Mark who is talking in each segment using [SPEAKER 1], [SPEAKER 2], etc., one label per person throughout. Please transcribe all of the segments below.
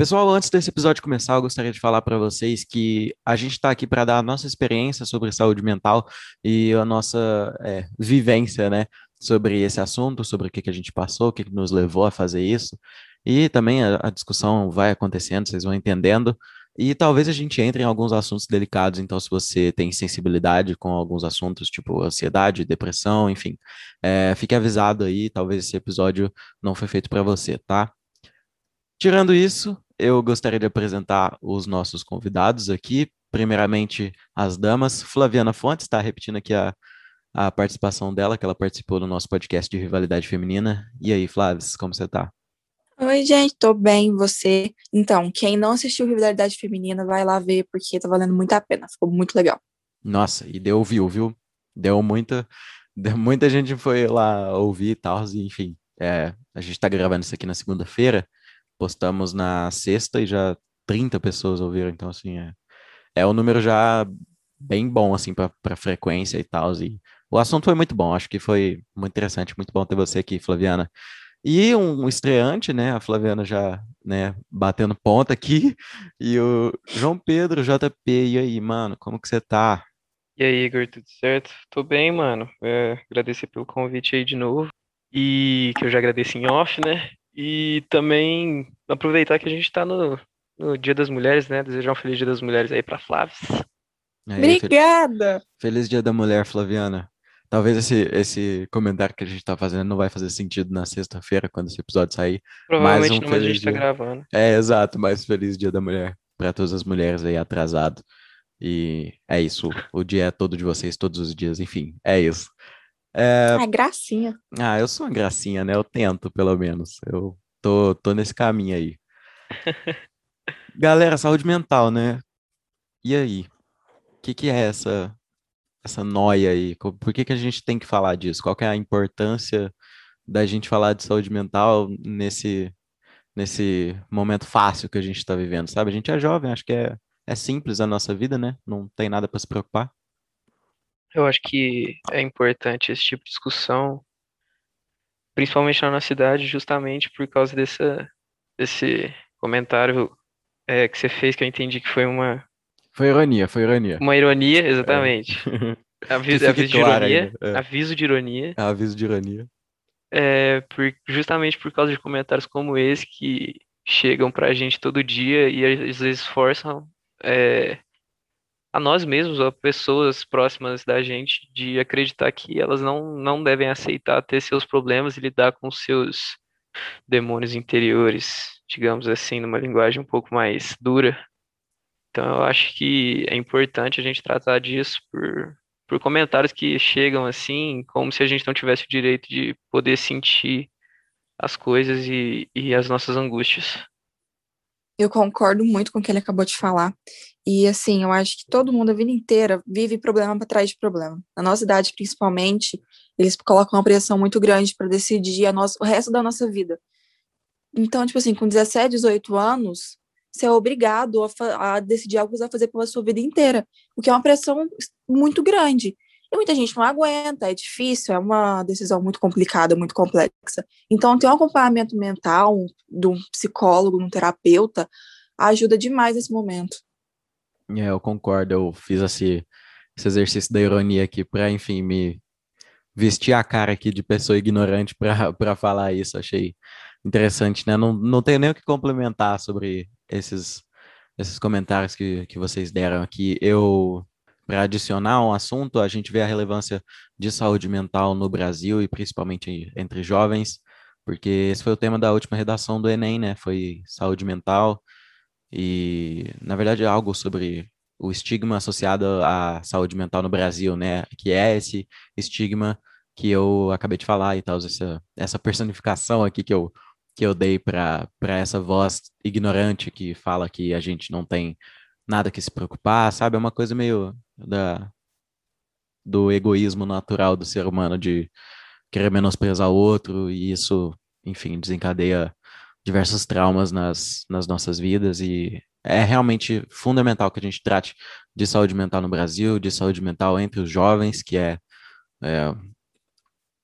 [SPEAKER 1] Pessoal, antes desse episódio começar, eu gostaria de falar para vocês que a gente está aqui para dar a nossa experiência sobre saúde mental e a nossa é, vivência, né, sobre esse assunto, sobre o que, que a gente passou, o que, que nos levou a fazer isso. E também a, a discussão vai acontecendo, vocês vão entendendo. E talvez a gente entre em alguns assuntos delicados, então se você tem sensibilidade com alguns assuntos, tipo ansiedade, depressão, enfim, é, fique avisado aí, talvez esse episódio não foi feito para você, tá? Tirando isso, eu gostaria de apresentar os nossos convidados aqui. Primeiramente, as damas. Flaviana Fontes, está repetindo aqui a, a participação dela, que ela participou do nosso podcast de rivalidade feminina. E aí, Flávia, como você está?
[SPEAKER 2] Oi, gente, tô bem, você? Então, quem não assistiu Rivalidade Feminina, vai lá ver, porque tá valendo muito a pena, ficou muito legal.
[SPEAKER 1] Nossa, e deu viu, viu? Deu muita, deu, muita gente foi lá ouvir e tal, enfim. É, a gente tá gravando isso aqui na segunda-feira, postamos na sexta e já 30 pessoas ouviram, então assim, é, é um número já bem bom, assim, para frequência e tal, e o assunto foi muito bom, acho que foi muito interessante, muito bom ter você aqui, Flaviana. E um estreante, né, a Flaviana já, né, batendo ponta aqui, e o João Pedro, JP, e aí, mano, como que você tá?
[SPEAKER 3] E aí, Igor, tudo certo? Tô bem, mano. É, agradecer pelo convite aí de novo. E que eu já agradeço em off, né? E também aproveitar que a gente está no, no Dia das Mulheres, né? Desejar um feliz Dia das Mulheres aí para Flávia.
[SPEAKER 2] Obrigada!
[SPEAKER 1] Feliz Dia da Mulher, Flaviana. Talvez esse, esse comentário que a gente está fazendo não vai fazer sentido na sexta-feira, quando esse episódio sair.
[SPEAKER 3] Provavelmente um não, mas a gente está gravando.
[SPEAKER 1] É, exato, mas feliz Dia da Mulher para todas as mulheres aí atrasado. E é isso, o dia é todo de vocês, todos os dias, enfim, é isso.
[SPEAKER 2] É... Ah, gracinha.
[SPEAKER 1] Ah, eu sou uma gracinha, né? Eu tento, pelo menos. Eu tô, tô nesse caminho aí. Galera, saúde mental, né? E aí? O que, que é essa, essa noia aí? Por que, que a gente tem que falar disso? Qual que é a importância da gente falar de saúde mental nesse, nesse momento fácil que a gente está vivendo, sabe? A gente é jovem, acho que é, é simples a nossa vida, né? Não tem nada para se preocupar.
[SPEAKER 3] Eu acho que é importante esse tipo de discussão, principalmente na nossa cidade, justamente por causa dessa, desse comentário é, que você fez, que eu entendi que foi uma.
[SPEAKER 1] Foi ironia, foi ironia.
[SPEAKER 3] Uma ironia, exatamente. É. Aviso, aviso de ironia. É. Aviso de ironia.
[SPEAKER 1] É, aviso de ironia.
[SPEAKER 3] É, por, justamente por causa de comentários como esse que chegam pra gente todo dia e às vezes forçam é, a nós mesmos, a pessoas próximas da gente, de acreditar que elas não, não devem aceitar ter seus problemas e lidar com seus demônios interiores, digamos assim, numa linguagem um pouco mais dura. Então eu acho que é importante a gente tratar disso por, por comentários que chegam assim, como se a gente não tivesse o direito de poder sentir as coisas e, e as nossas angústias.
[SPEAKER 2] Eu concordo muito com o que ele acabou de falar. E assim, eu acho que todo mundo a vida inteira vive problema para trás de problema. Na nossa idade, principalmente, eles colocam uma pressão muito grande para decidir a nossa, o resto da nossa vida. Então, tipo assim, com 17, 18 anos, você é obrigado a, a decidir algo que você vai fazer pela sua vida inteira, o que é uma pressão muito grande. E muita gente não aguenta, é difícil, é uma decisão muito complicada, muito complexa. Então, ter um acompanhamento mental de um psicólogo, de um terapeuta, ajuda demais nesse momento.
[SPEAKER 1] É, eu concordo, eu fiz esse, esse exercício da ironia aqui para, enfim, me vestir a cara aqui de pessoa ignorante para falar isso, achei interessante, né? Não, não tenho nem o que complementar sobre esses, esses comentários que, que vocês deram aqui. Eu para adicionar um assunto, a gente vê a relevância de saúde mental no Brasil e principalmente entre jovens, porque esse foi o tema da última redação do Enem, né? Foi saúde mental e, na verdade, é algo sobre o estigma associado à saúde mental no Brasil, né? Que é esse estigma que eu acabei de falar e tal, essa, essa personificação aqui que eu, que eu dei para essa voz ignorante que fala que a gente não tem nada que se preocupar, sabe? É uma coisa meio da, do egoísmo natural do ser humano de querer menosprezar o outro e isso, enfim, desencadeia diversos traumas nas, nas nossas vidas e é realmente fundamental que a gente trate de saúde mental no Brasil, de saúde mental entre os jovens, que é, é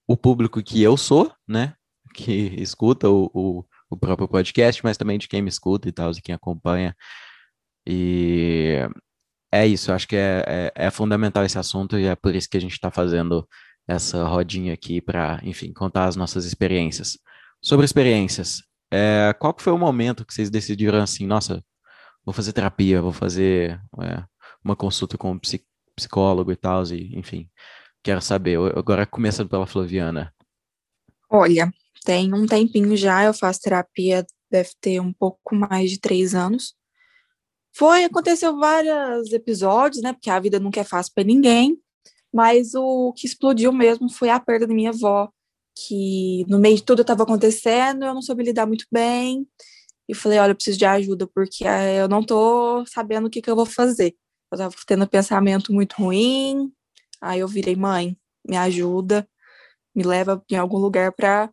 [SPEAKER 1] o público que eu sou, né? Que escuta o, o, o próprio podcast, mas também de quem me escuta e tal, de quem acompanha. E é isso, acho que é, é, é fundamental esse assunto e é por isso que a gente está fazendo essa rodinha aqui para, enfim, contar as nossas experiências. Sobre experiências, é, qual que foi o momento que vocês decidiram assim, nossa, vou fazer terapia, vou fazer é, uma consulta com um psicólogo e tal, e, enfim, quero saber. Agora começando pela Flaviana.
[SPEAKER 2] Olha, tem um tempinho já, eu faço terapia, deve ter um pouco mais de três anos. Foi, aconteceu vários episódios, né? Porque a vida nunca é fácil para ninguém. Mas o que explodiu mesmo foi a perda da minha avó, que no meio de tudo estava acontecendo, eu não soube lidar muito bem. E falei, olha, eu preciso de ajuda, porque eh, eu não tô sabendo o que, que eu vou fazer. Eu tava tendo pensamento muito ruim. Aí eu virei, mãe, me ajuda, me leva em algum lugar para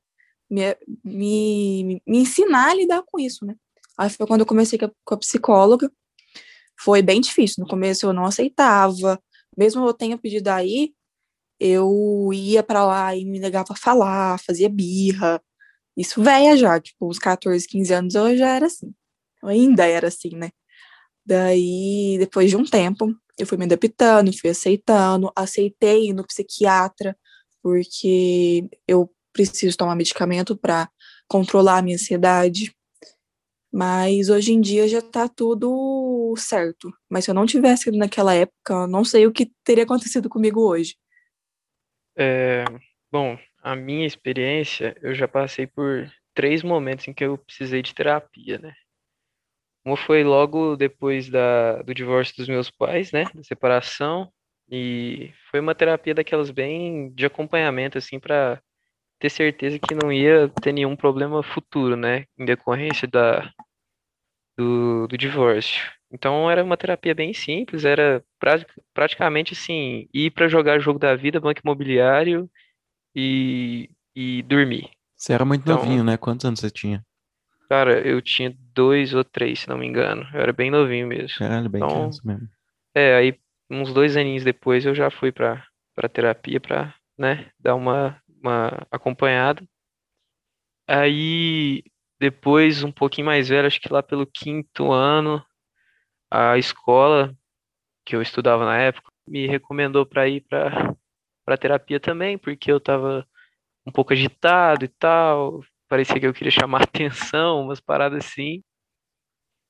[SPEAKER 2] me, me, me ensinar a lidar com isso, né? Aí foi quando eu comecei com a psicóloga. Foi bem difícil. No começo eu não aceitava. Mesmo eu tenha pedido aí, eu ia para lá e me negava a falar, fazia birra. Isso velha já, tipo, uns 14, 15 anos eu já era assim. Eu ainda era assim, né? Daí, depois de um tempo, eu fui me adaptando, fui aceitando, aceitei ir no psiquiatra, porque eu preciso tomar medicamento para controlar a minha ansiedade. Mas hoje em dia já tá tudo certo. Mas se eu não tivesse ido naquela época, eu não sei o que teria acontecido comigo hoje.
[SPEAKER 3] É, bom, a minha experiência, eu já passei por três momentos em que eu precisei de terapia, né? Uma foi logo depois da, do divórcio dos meus pais, né? Da separação. E foi uma terapia daquelas bem de acompanhamento, assim, para ter certeza que não ia ter nenhum problema futuro, né? Em decorrência da, do, do divórcio. Então era uma terapia bem simples, era pra, praticamente assim, ir para jogar jogo da vida, banco imobiliário e, e dormir.
[SPEAKER 1] Você era muito então, novinho, né? Quantos anos você tinha?
[SPEAKER 3] Cara, eu tinha dois ou três, se não me engano. Eu era bem novinho mesmo.
[SPEAKER 1] Caralho, bem então, mesmo.
[SPEAKER 3] É, aí uns dois aninhos depois eu já fui pra, pra terapia pra, né, dar uma, uma acompanhada. Aí, depois, um pouquinho mais velho, acho que lá pelo quinto ano, a escola que eu estudava na época me recomendou para ir para para terapia também, porque eu tava um pouco agitado e tal, parecia que eu queria chamar atenção, umas paradas assim.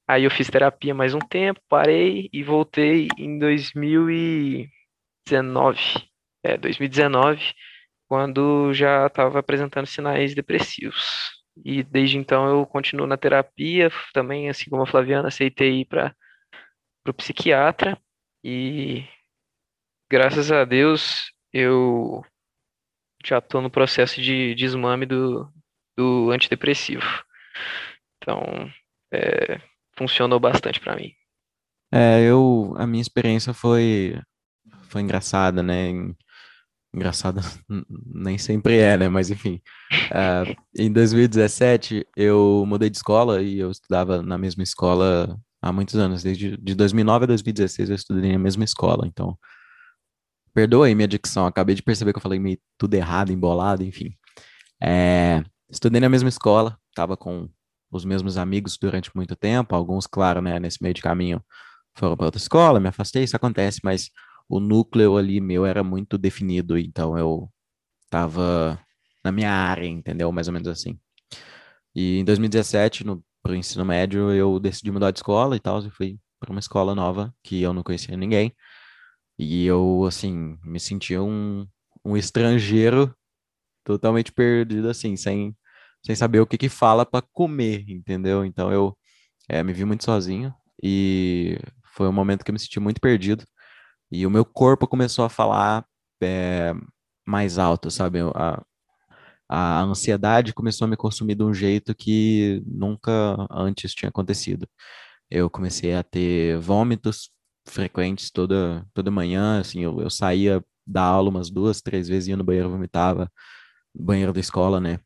[SPEAKER 3] Aí eu fiz terapia mais um tempo, parei e voltei em 2019. É, 2019, quando já estava apresentando sinais depressivos. E desde então eu continuo na terapia, também, assim como a Flaviana, aceitei ir para o psiquiatra e graças a Deus eu já estou no processo de desmame do, do antidepressivo. Então, é, funcionou bastante para mim.
[SPEAKER 1] É, eu, a minha experiência foi, foi engraçada, né? Engraçada nem sempre é, né? Mas enfim, uh, em 2017 eu mudei de escola e eu estudava na mesma escola há muitos anos, desde de 2009 a 2016 eu estudei na mesma escola, então perdoa aí minha dicção, acabei de perceber que eu falei meio tudo errado, embolado, enfim. É, Estudei na mesma escola, estava com os mesmos amigos durante muito tempo, alguns, claro, né, nesse meio de caminho foram para outra escola, me afastei, isso acontece, mas o núcleo ali meu era muito definido, então eu estava na minha área, entendeu? Mais ou menos assim. E em 2017, no pro ensino médio, eu decidi mudar de escola e tal, e fui para uma escola nova que eu não conhecia ninguém. E eu, assim, me sentia um, um estrangeiro totalmente perdido, assim, sem sem saber o que que fala para comer, entendeu? Então eu é, me vi muito sozinho e foi um momento que eu me senti muito perdido e o meu corpo começou a falar é, mais alto, sabe? A, a ansiedade começou a me consumir de um jeito que nunca antes tinha acontecido. Eu comecei a ter vômitos frequentes toda, toda manhã, assim, eu, eu saía da aula umas duas, três vezes, ia no banheiro, vomitava, banheiro da escola, né?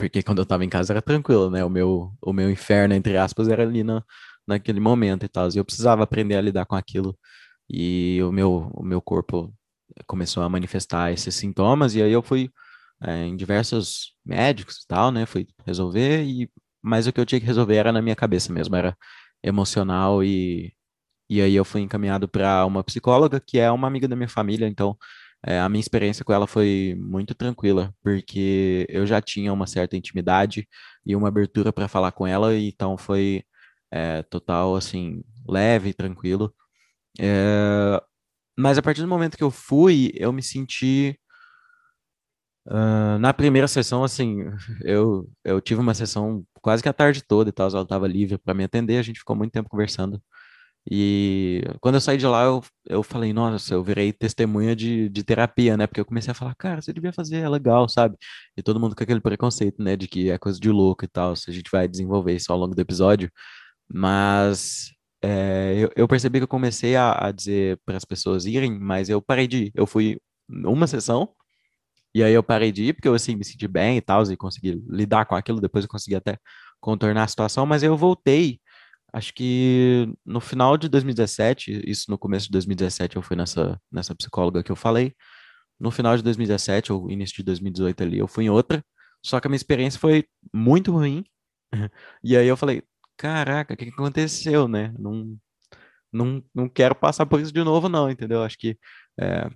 [SPEAKER 1] porque quando eu tava em casa era tranquilo, né? O meu, o meu inferno, entre aspas, era ali na, naquele momento e tal. E eu precisava aprender a lidar com aquilo. E o meu, o meu corpo começou a manifestar esses sintomas, e aí eu fui é, em diversos médicos e tal, né? Fui resolver, e, mas o que eu tinha que resolver era na minha cabeça mesmo, era emocional e, e aí eu fui encaminhado para uma psicóloga que é uma amiga da minha família, então é, a minha experiência com ela foi muito tranquila, porque eu já tinha uma certa intimidade e uma abertura para falar com ela, então foi é, total, assim, leve, tranquilo. É, mas a partir do momento que eu fui, eu me senti. Uh, na primeira sessão, assim, eu, eu tive uma sessão quase que a tarde toda e tal, ela estava livre para me atender, a gente ficou muito tempo conversando. E quando eu saí de lá, eu, eu falei, nossa, eu virei testemunha de, de terapia, né? Porque eu comecei a falar, cara, você devia fazer, é legal, sabe? E todo mundo com aquele preconceito, né? De que é coisa de louco e tal, se a gente vai desenvolver isso ao longo do episódio. Mas é, eu, eu, percebi que eu comecei a, a dizer para as pessoas irem, mas eu parei de ir. Eu fui uma sessão, e aí eu parei de ir, porque eu assim, me senti bem e tal, e consegui lidar com aquilo, depois eu consegui até contornar a situação, mas eu voltei Acho que no final de 2017, isso no começo de 2017 eu fui nessa, nessa psicóloga que eu falei. No final de 2017 ou início de 2018 ali, eu fui em outra. Só que a minha experiência foi muito ruim. E aí eu falei, caraca, o que, aconteceu, né? Não, não, não quero passar por isso de novo, não, entendeu? Acho que é,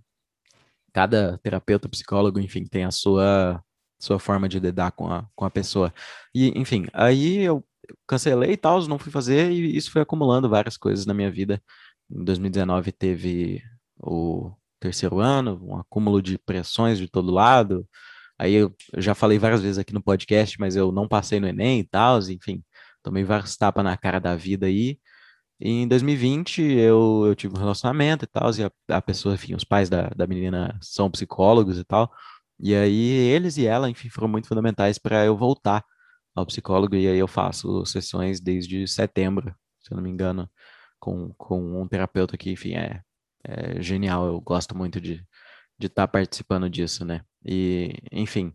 [SPEAKER 1] cada terapeuta, psicólogo, enfim, tem a sua sua forma de lidar com a, com a pessoa. E, enfim, aí eu cancelei e tal, não fui fazer, e isso foi acumulando várias coisas na minha vida. Em 2019 teve o terceiro ano, um acúmulo de pressões de todo lado. Aí eu já falei várias vezes aqui no podcast, mas eu não passei no Enem e tal, enfim, tomei vários tapas na cara da vida aí. E em 2020 eu, eu tive um relacionamento e tal, e a, a pessoa, enfim, os pais da, da menina são psicólogos e tal. E aí eles e ela, enfim, foram muito fundamentais para eu voltar ao psicólogo, e aí eu faço sessões desde setembro, se eu não me engano, com, com um terapeuta que, enfim, é, é genial, eu gosto muito de estar de tá participando disso, né? E, enfim,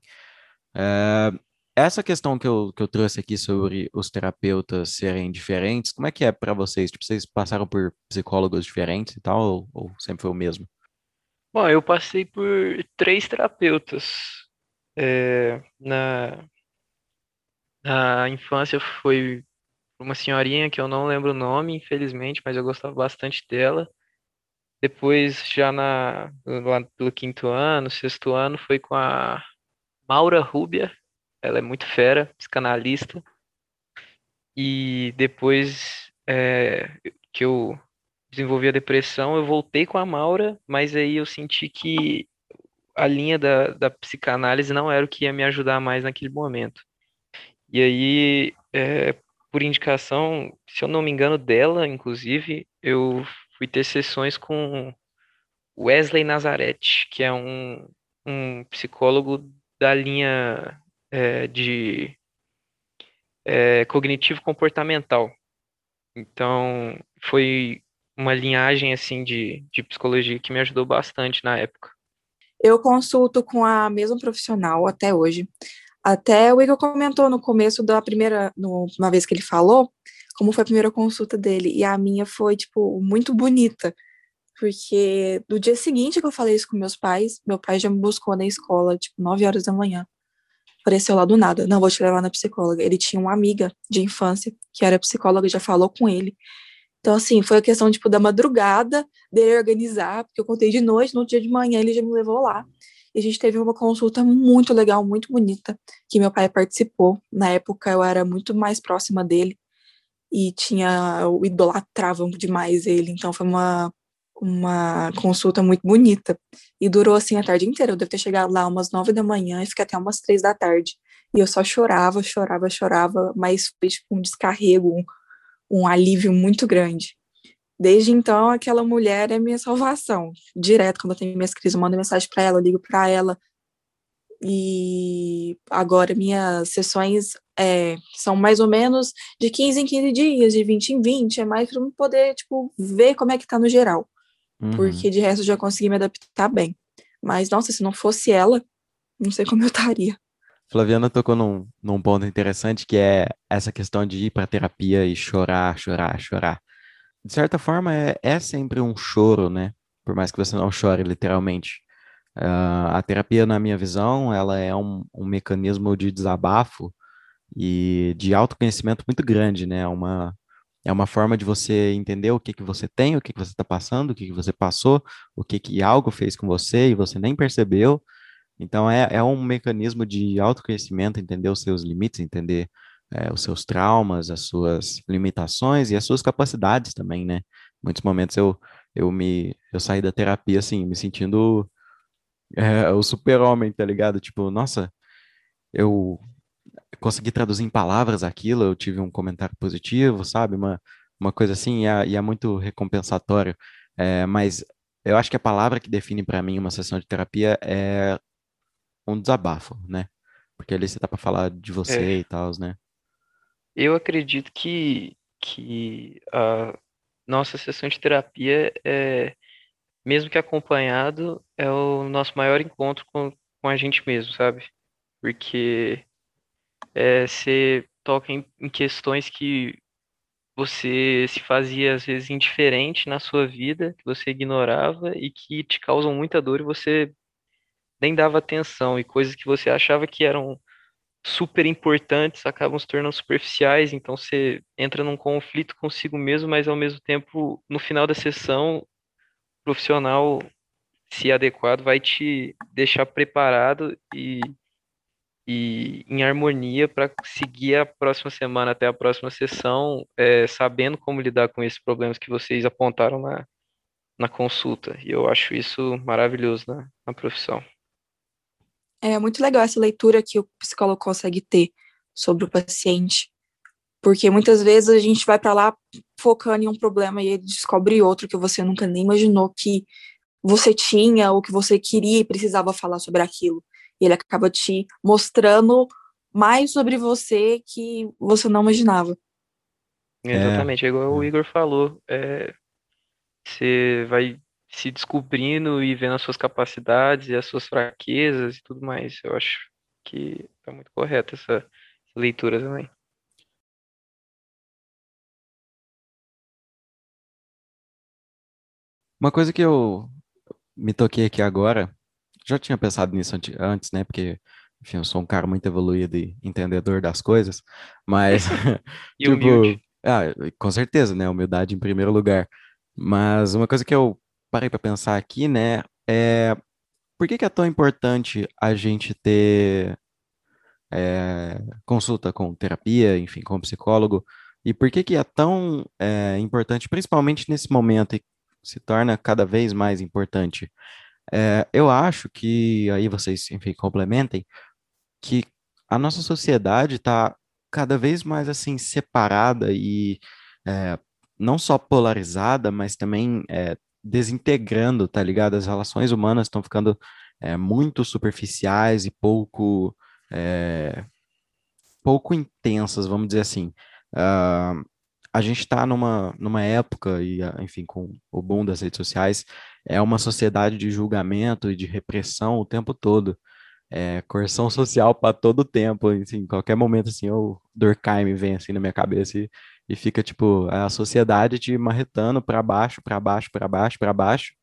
[SPEAKER 1] é, essa questão que eu, que eu trouxe aqui sobre os terapeutas serem diferentes, como é que é para vocês? Tipo, vocês passaram por psicólogos diferentes e tal, ou, ou sempre foi o mesmo?
[SPEAKER 3] Bom, eu passei por três terapeutas. É, na, a infância foi uma senhorinha que eu não lembro o nome, infelizmente, mas eu gostava bastante dela. Depois, já na, lá pelo quinto ano, sexto ano, foi com a Maura Rubia. Ela é muito fera, psicanalista. E depois é, que eu desenvolvi a depressão, eu voltei com a Maura, mas aí eu senti que a linha da, da psicanálise não era o que ia me ajudar mais naquele momento. E aí, é, por indicação, se eu não me engano, dela, inclusive, eu fui ter sessões com Wesley Nazareth, que é um, um psicólogo da linha é, de é, cognitivo-comportamental. Então, foi uma linhagem assim de, de psicologia que me ajudou bastante na época.
[SPEAKER 2] Eu consulto com a mesma profissional até hoje. Até o Igor comentou no começo da primeira, no, uma vez que ele falou, como foi a primeira consulta dele. E a minha foi, tipo, muito bonita. Porque no dia seguinte que eu falei isso com meus pais, meu pai já me buscou na escola, tipo, 9 horas da manhã. Apareceu lá do nada. Não, vou te levar na psicóloga. Ele tinha uma amiga de infância que era psicóloga, já falou com ele. Então, assim, foi a questão, tipo, da madrugada, dele organizar, porque eu contei de noite, no dia de manhã ele já me levou lá. E a gente teve uma consulta muito legal, muito bonita, que meu pai participou. Na época eu era muito mais próxima dele e tinha o idolatrava demais ele, então foi uma uma consulta muito bonita e durou assim a tarde inteira. Eu devo ter chegado lá umas nove da manhã e fiquei até umas três da tarde. E eu só chorava, chorava, chorava, mas foi tipo um descarrego, um, um alívio muito grande. Desde então, aquela mulher é minha salvação. Direto, quando eu tenho minhas crises, eu mando mensagem para ela, eu ligo para ela. E agora, minhas sessões é, são mais ou menos de 15 em 15 dias, de 20 em 20. É mais para eu poder, tipo, ver como é que tá no geral. Uhum. Porque de resto eu já consegui me adaptar bem. Mas, nossa, se não fosse ela, não sei como eu estaria.
[SPEAKER 1] Flaviana tocou num, num ponto interessante que é essa questão de ir para terapia e chorar, chorar, chorar de certa forma, é, é sempre um choro, né? Por mais que você não chore literalmente. Uh, a terapia, na minha visão, ela é um, um mecanismo de desabafo e de autoconhecimento muito grande, né? Uma, é uma forma de você entender o que que você tem, o que que você está passando, o que que você passou, o que que algo fez com você e você nem percebeu. Então, é, é um mecanismo de autoconhecimento, entender os seus limites, entender é, os seus traumas, as suas limitações e as suas capacidades também, né? Muitos momentos eu, eu me eu saí da terapia, assim, me sentindo é, o super-homem, tá ligado? Tipo, nossa, eu consegui traduzir em palavras aquilo, eu tive um comentário positivo, sabe? Uma, uma coisa assim, e é, e é muito recompensatório. É, mas eu acho que a palavra que define para mim uma sessão de terapia é um desabafo, né? Porque ali você tá para falar de você
[SPEAKER 3] É,
[SPEAKER 1] e tal, né?
[SPEAKER 3] eu acredito que, que a nossa sessão de terapia é, mesmo que acompanhado, é o nosso maior encontro com, com a gente mesmo, sabe? Porque é, você toca em, em questões que você se fazia às vezes indiferente na sua vida, que você ignorava e que te causam muita dor e você nem dava atenção, e coisas que você achava que eram super importantes acabam se tornando superficiais, então você entra num conflito consigo mesmo, mas ao mesmo tempo, no final da sessão, o profissional, se adequado, vai te deixar preparado e, e em harmonia para seguir a próxima semana até a próxima sessão, é, sabendo como lidar com esses problemas que vocês apontaram na, na consulta. E eu acho isso maravilhoso na, na profissão.
[SPEAKER 2] É muito legal essa leitura que o psicólogo consegue ter sobre o paciente, porque muitas vezes a gente vai para lá focando em um problema e ele descobre outro que você nunca nem imaginou que você tinha ou que você queria e precisava falar sobre aquilo. E ele acaba te mostrando mais sobre você que você não imaginava.
[SPEAKER 1] É,
[SPEAKER 3] Exatamente, é igual o
[SPEAKER 1] é.
[SPEAKER 3] Igor falou. É, você vai se descobrindo e vendo as suas capacidades e as suas fraquezas e tudo mais. Eu acho que tá muito correta essa, essa leitura também.
[SPEAKER 1] Uma coisa que eu me toquei aqui agora, já tinha pensado nisso ante- antes, né? Porque, enfim, eu sou um cara muito evoluído e entendedor das coisas, mas,
[SPEAKER 3] E humilde.
[SPEAKER 1] tipo, ah, com certeza, né? Humildade em primeiro lugar. Mas uma coisa que eu parei para pensar aqui, né, é por que que é tão importante a gente ter é, consulta com terapia, enfim, com psicólogo, e por que que é tão é, importante, principalmente nesse momento, e se torna cada vez mais importante? É, eu acho que, aí vocês, enfim, complementem, que a nossa sociedade está cada vez mais, assim, separada e é, não só polarizada, mas também é, desintegrando, tá ligado? As relações humanas estão ficando é, muito superficiais e pouco é, pouco intensas, vamos dizer assim. Ah, a gente está numa, numa época, e enfim, com o boom das redes sociais, é uma sociedade de julgamento e de repressão o tempo todo. É, coerção social para todo tempo, assim, qualquer momento, assim, o Durkheim vem assim na minha cabeça e, e fica, tipo, a sociedade te marretando para baixo, para baixo, para baixo, para baixo,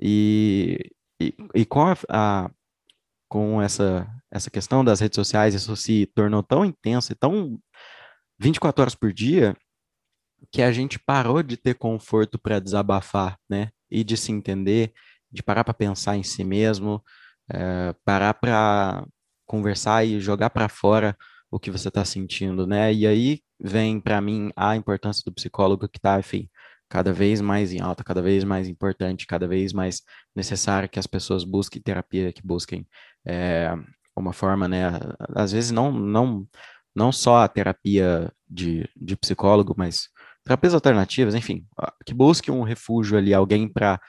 [SPEAKER 1] e, e, e com a, a- com essa, essa questão das redes sociais, isso se tornou tão intenso e tão 24 horas por dia, que a gente parou de ter conforto para desabafar, né? E de se entender, de parar para pensar em si mesmo, eh, parar para conversar e jogar para fora o que você está sentindo, né? E aí vem para mim a importância do psicólogo que está, enfim, cada vez mais em alta, cada vez mais importante, cada vez mais necessário que as pessoas busquem terapia, que busquem eh, uma forma, né? Às vezes não, não, não só a terapia de, de psicólogo, mas terapias alternativas, enfim, que busque um refúgio ali, alguém para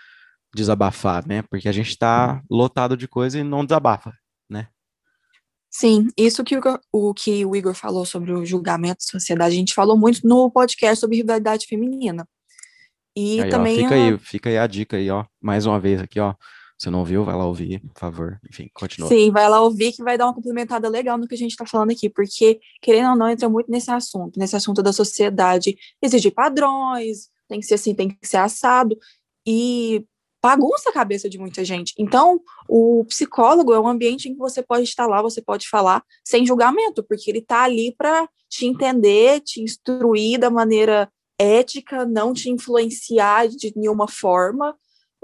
[SPEAKER 1] desabafar, né? Porque a gente está lotado de coisa e não desabafa, né?
[SPEAKER 2] Sim, isso que o, Igor- o que o Igor falou sobre o julgamento da sociedade, a gente falou muito no podcast sobre rivalidade feminina. E
[SPEAKER 1] Aí, ó,
[SPEAKER 2] também
[SPEAKER 1] fica
[SPEAKER 2] a,
[SPEAKER 1] aí, fica aí a dica aí, ó, mais uma vez aqui, ó. Se não ouviu, vai lá ouvir, por favor. Enfim, continua.
[SPEAKER 2] sim, vai lá ouvir que vai dar uma complementada legal no que a gente está falando aqui, porque, querendo ou não, entra muito nesse assunto, nesse assunto da sociedade, exigir padrões, tem que ser assim, tem que ser assado, e bagunça a cabeça de muita gente. Então, o psicólogo é um ambiente em que você pode estar lá, você pode falar sem julgamento, porque ele está ali para te entender, te instruir da maneira ética, não te influenciar de nenhuma forma.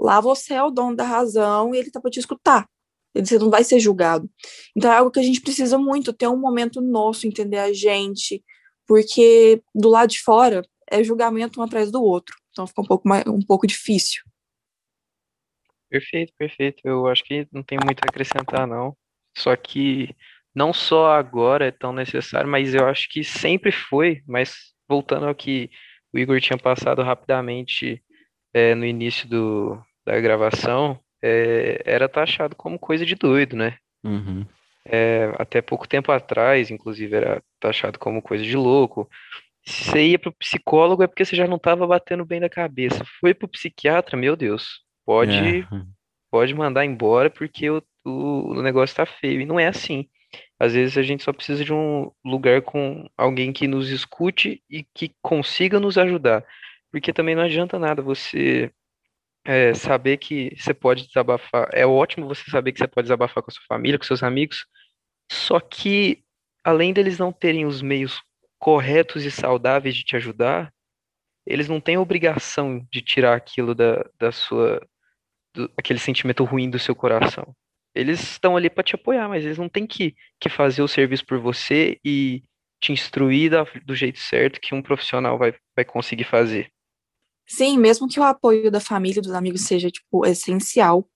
[SPEAKER 2] Lá você é o dono da razão e ele está para te escutar. Você não vai ser julgado. Então é algo que a gente precisa muito, ter um momento nosso, entender a gente, porque do lado de fora é julgamento um atrás do outro. Então fica um pouco, mais, um pouco difícil.
[SPEAKER 3] Perfeito, perfeito. Eu acho que não tem muito a acrescentar, não. Só que não só agora é tão necessário, mas eu acho que sempre foi. Mas voltando ao que o Igor tinha passado rapidamente é, no início do, da gravação, é, era taxado como coisa de doido, né?
[SPEAKER 1] Uhum.
[SPEAKER 3] É, até pouco tempo atrás, inclusive, era taxado como coisa de louco. Se você ia pro psicólogo é porque você já não estava batendo bem da cabeça. Foi pro psiquiatra, meu Deus, pode,
[SPEAKER 1] É.
[SPEAKER 3] pode mandar embora porque o, o, o negócio tá feio. E não é assim. Às vezes a gente só precisa de um lugar com alguém que nos escute e que consiga nos ajudar. Porque também não adianta nada você é, saber que você pode desabafar. É ótimo você saber que você pode desabafar com a sua família, com seus amigos. Só que, além deles não terem os meios corretos e saudáveis de te ajudar, eles não têm obrigação de tirar aquilo da, da sua, do- aquele sentimento ruim do seu coração. Eles estão ali para te apoiar, mas eles não têm que, que fazer o serviço por você e te instruir da- do jeito certo que um profissional vai, vai conseguir fazer.
[SPEAKER 2] Sim, mesmo que o apoio da família, dos amigos seja, tipo, essencial,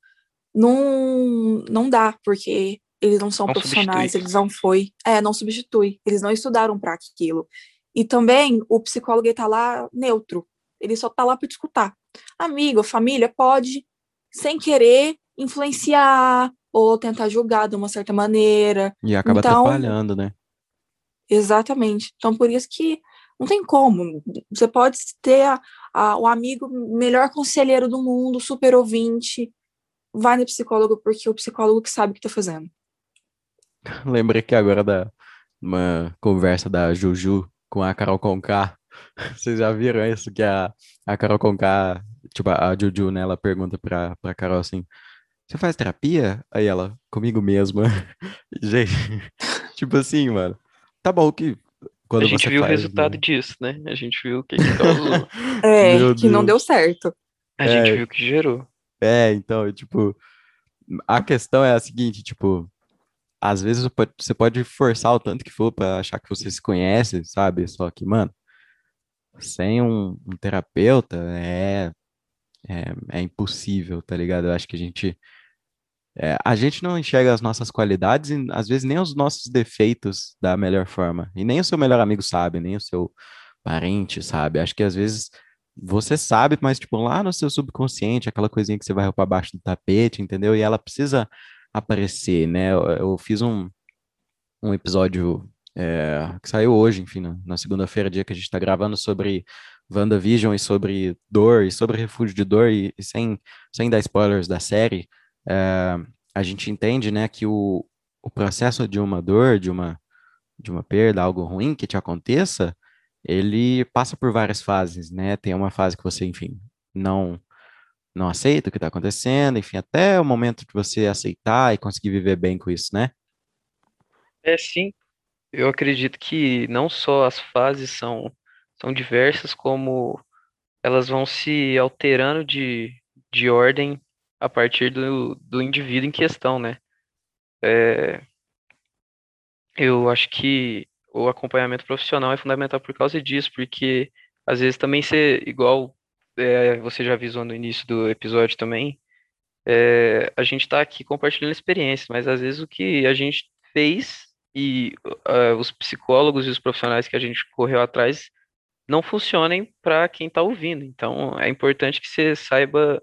[SPEAKER 2] não, não dá, porque eles não são
[SPEAKER 3] Não
[SPEAKER 2] profissionais,
[SPEAKER 3] substitui.
[SPEAKER 2] eles não foi, é, não substitui, eles não estudaram para aquilo. E também o psicólogo está lá neutro, ele só está lá para te escutar. Amigo, família pode, sem querer, influenciar ou tentar julgar de uma certa maneira.
[SPEAKER 1] E acaba
[SPEAKER 2] Então-
[SPEAKER 1] atrapalhando, né?
[SPEAKER 2] Exatamente. Então, por isso que não tem como. Você pode ter a, a- o amigo melhor conselheiro do mundo, super ouvinte. Vai no psicólogo, porque é o psicólogo que sabe o que tá fazendo.
[SPEAKER 1] Lembrei que agora da uma conversa da Juju com a Carol Conká. Vocês já viram isso? Que a, a Carol Conká, tipo, a Juju, né? Ela pergunta pra, pra Carol assim: Você faz terapia? Aí ela, comigo mesma. Gente, tipo assim, mano. Tá bom que quando
[SPEAKER 3] A gente viu o
[SPEAKER 1] faz,
[SPEAKER 3] resultado
[SPEAKER 1] né?
[SPEAKER 3] disso, né? A gente viu o que que causou.
[SPEAKER 2] É,
[SPEAKER 1] Meu
[SPEAKER 2] que não deu certo.
[SPEAKER 3] A gente
[SPEAKER 1] É.
[SPEAKER 3] viu o que gerou.
[SPEAKER 1] É, então, tipo, a questão é a seguinte, tipo, às vezes você pode- forçar o tanto que for pra achar que você se conhece, sabe? Só que, mano, sem um, um terapeuta é, é, é impossível, tá ligado? Eu acho que a gente, é, a gente não enxerga as nossas qualidades e às vezes nem os nossos defeitos da melhor forma. E nem o seu melhor amigo sabe, nem o seu parente sabe. Acho que às vezes você sabe, mas tipo lá no seu subconsciente, aquela coisinha que você vai para baixo do tapete, entendeu? E ela precisa aparecer, né? Eu, eu fiz um, um episódio é, que saiu hoje, enfim, na, na segunda-feira, dia que a gente está gravando sobre WandaVision e sobre dor e sobre refúgio de dor e, e sem, sem dar spoilers da série, é, a gente entende, né, que o, o processo de uma dor, de uma, de uma perda, algo ruim que te aconteça, ele passa por várias fases, né? Tem uma fase que você, enfim, não não aceita o que está acontecendo, enfim, até o momento de você aceitar e conseguir viver bem com isso, né?
[SPEAKER 3] É sim, eu acredito que não só as fases são, são diversas, como elas vão se alterando de, de ordem a partir do, do indivíduo em questão, né? É, eu acho que o acompanhamento profissional é fundamental por causa disso, porque às vezes também ser igual é, você já avisou no início do episódio também, é, a gente está aqui compartilhando experiência, mas às vezes o que a gente fez e uh, os psicólogos e os profissionais que a gente correu atrás não funcionem para quem está ouvindo. Então é importante que você saiba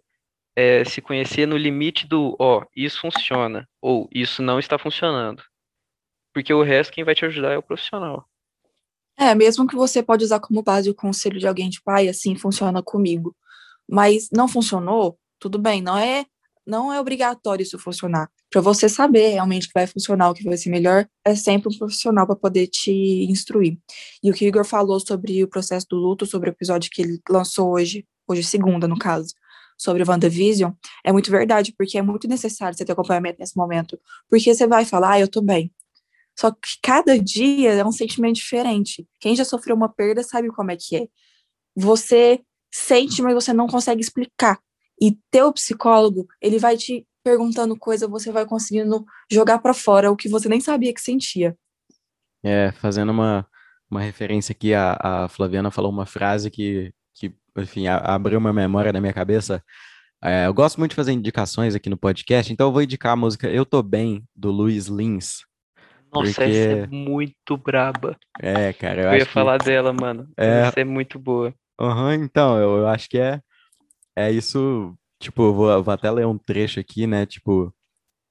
[SPEAKER 3] é, se conhecer no limite do, ó, isso funciona ou isso não está funcionando. Porque o resto quem vai te ajudar é o profissional.
[SPEAKER 2] É, mesmo que você pode usar como base o conselho de alguém, tipo, ai, assim funciona comigo. Mas não funcionou, tudo bem, não é não é obrigatório isso funcionar. Para você saber realmente que vai funcionar, o que vai ser melhor, é sempre um profissional para poder te instruir. E o que o Igor falou sobre o processo do luto, sobre o episódio que ele lançou hoje, hoje segunda, no caso, sobre o WandaVision, é muito verdade, porque é muito necessário você ter acompanhamento nesse momento. Porque você vai falar, ah, eu tô bem. Só que cada dia é um sentimento diferente. Quem já sofreu uma perda sabe como é que é. Você sente, mas você não consegue explicar. E teu psicólogo, ele vai te perguntando coisa, você vai conseguindo jogar para fora o que você nem sabia que sentia.
[SPEAKER 1] É, fazendo uma, uma referência aqui, a, a Flaviana falou uma frase que, que enfim, abriu uma memória na minha cabeça. É, eu gosto muito de fazer indicações aqui no podcast, então eu vou indicar a música Eu Tô Bem, do Luiz Lins.
[SPEAKER 3] Nossa, porque... essa é muito braba.
[SPEAKER 1] É, cara, eu,
[SPEAKER 3] eu ia falar
[SPEAKER 1] que...
[SPEAKER 3] dela, mano. É... Essa é muito boa.
[SPEAKER 1] Uhum, então, eu, eu acho que é, é isso. Tipo, eu vou, eu vou até ler um trecho aqui, né? Tipo,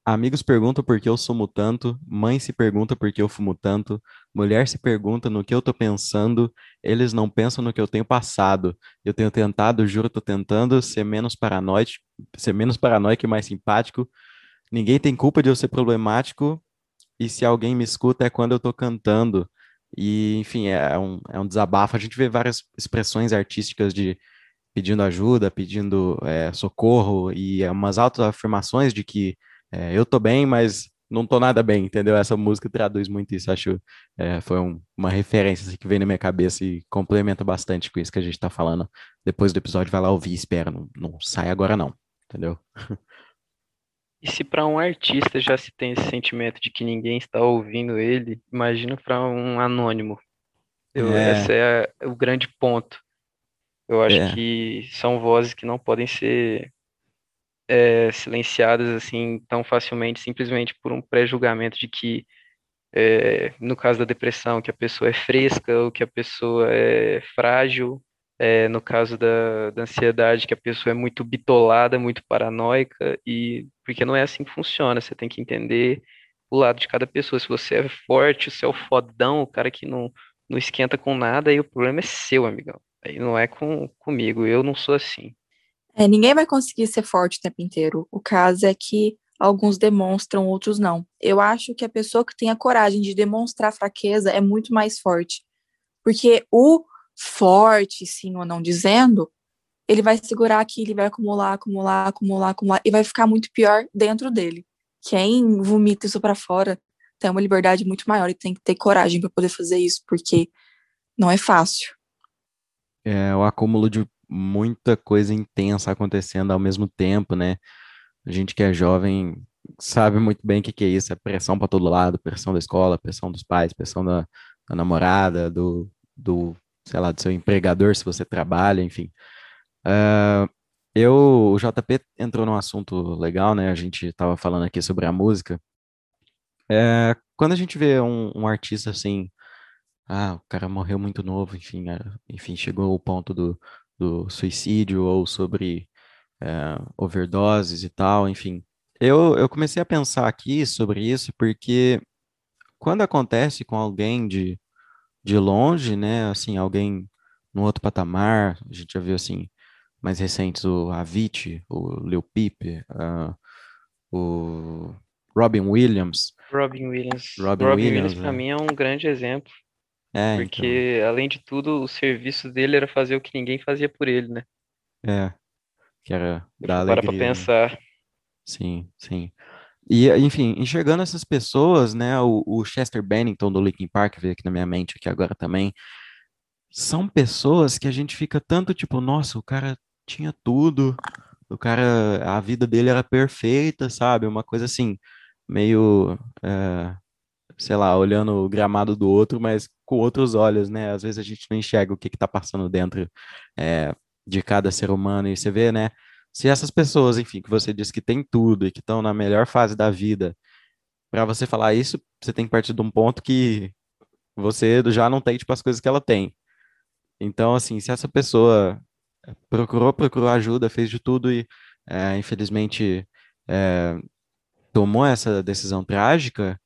[SPEAKER 1] Amigos perguntam por que eu sumo tanto, mãe se pergunta por que eu fumo tanto, mulher se pergunta no que eu tô pensando, eles não pensam no que eu tenho passado. Eu tenho tentado, juro, tô tentando ser menos paranoico, ser menos paranoico e mais simpático. Ninguém tem culpa de eu ser problemático, e se alguém me escuta é quando eu tô cantando. E, enfim, é um, é um desabafo. A gente vê várias expressões artísticas de pedindo ajuda, pedindo é, socorro, e umas autoafirmações de que é, eu tô bem, mas não tô nada bem, entendeu? Essa música traduz muito isso, acho, é, foi um, uma referência assim, que veio na minha cabeça e complementa bastante com isso que a gente tá falando. Depois do episódio, vai lá ouvir, espera, não, não sai agora não, entendeu?
[SPEAKER 3] E se para um artista já se tem esse sentimento de que ninguém está ouvindo ele, imagina para um anônimo. Eu, é. Esse é o grande ponto. Eu acho é. que são vozes que não podem ser é, silenciadas assim tão facilmente, simplesmente por um pré-julgamento de que, é, no caso da depressão, que a pessoa é fresca ou que a pessoa é frágil, é, no caso da, da ansiedade, que a pessoa é muito bitolada, muito paranoica, e porque não é assim que funciona, você tem que entender o lado de cada pessoa. Se você é forte, se é o fodão, o cara que não, não esquenta com nada, aí o problema é seu, amigão. Aí não é com, comigo, eu não sou assim.
[SPEAKER 2] É, ninguém vai conseguir ser forte o tempo inteiro. O caso é que alguns demonstram, outros não. Eu acho que a pessoa que tem a coragem de demonstrar fraqueza é muito mais forte. Porque o forte, sim ou não dizendo, ele vai segurar aqui, ele vai acumular, acumular, acumular, acumular, e vai ficar muito pior dentro dele. Quem vomita isso para fora tem uma liberdade muito maior e tem que ter coragem para poder fazer isso, porque não é fácil.
[SPEAKER 1] É o acúmulo de muita coisa intensa acontecendo ao mesmo tempo, né? A gente que é jovem sabe muito bem o que, que é isso, é pressão para todo lado, pressão da escola, pressão dos pais, pressão da, da namorada, do, do, sei lá, do seu empregador, se você trabalha, enfim. Uh, eu, o JP entrou num assunto legal, né? A gente estava falando aqui sobre a música. É, quando a gente vê um, um, artista assim, ah, o cara morreu muito novo, enfim, enfim, chegou ao ponto do, do suicídio ou sobre é, overdoses e tal, enfim. Eu, eu comecei a pensar aqui sobre isso porque quando acontece com alguém de, de longe, né, assim, alguém no outro patamar, a gente já viu, assim, mais recentes, o Avicii, o Lil Peep, uh, o Robin Williams.
[SPEAKER 3] Robin Williams. Robin, Robin Williams, Williams para né? mim é um grande exemplo. É, Porque, então. além de tudo, o serviço dele era fazer o que ninguém fazia por ele, né?
[SPEAKER 1] É, que era dar alegria.
[SPEAKER 3] Para pra né? pensar.
[SPEAKER 1] Sim, sim. E, enfim, enxergando essas pessoas, né, o, o Chester Bennington do Linkin Park veio aqui na minha mente aqui agora também, são pessoas que a gente fica tanto tipo, nossa, o cara tinha tudo, o cara, a vida dele era perfeita, sabe? Uma coisa assim, meio, é, sei lá, olhando o gramado do outro, mas com outros olhos, né? Às vezes a gente não enxerga o que está passando dentro é, de cada ser humano, e você vê, né? Se essas pessoas, enfim, que você diz que tem tudo e que estão na melhor fase da vida, para você falar isso, você tem que partir de um ponto que você já não tem, tipo, as coisas que ela tem. Então, assim, se essa pessoa procurou, procurou ajuda, fez de tudo e, é, infelizmente, é, tomou essa decisão trágica,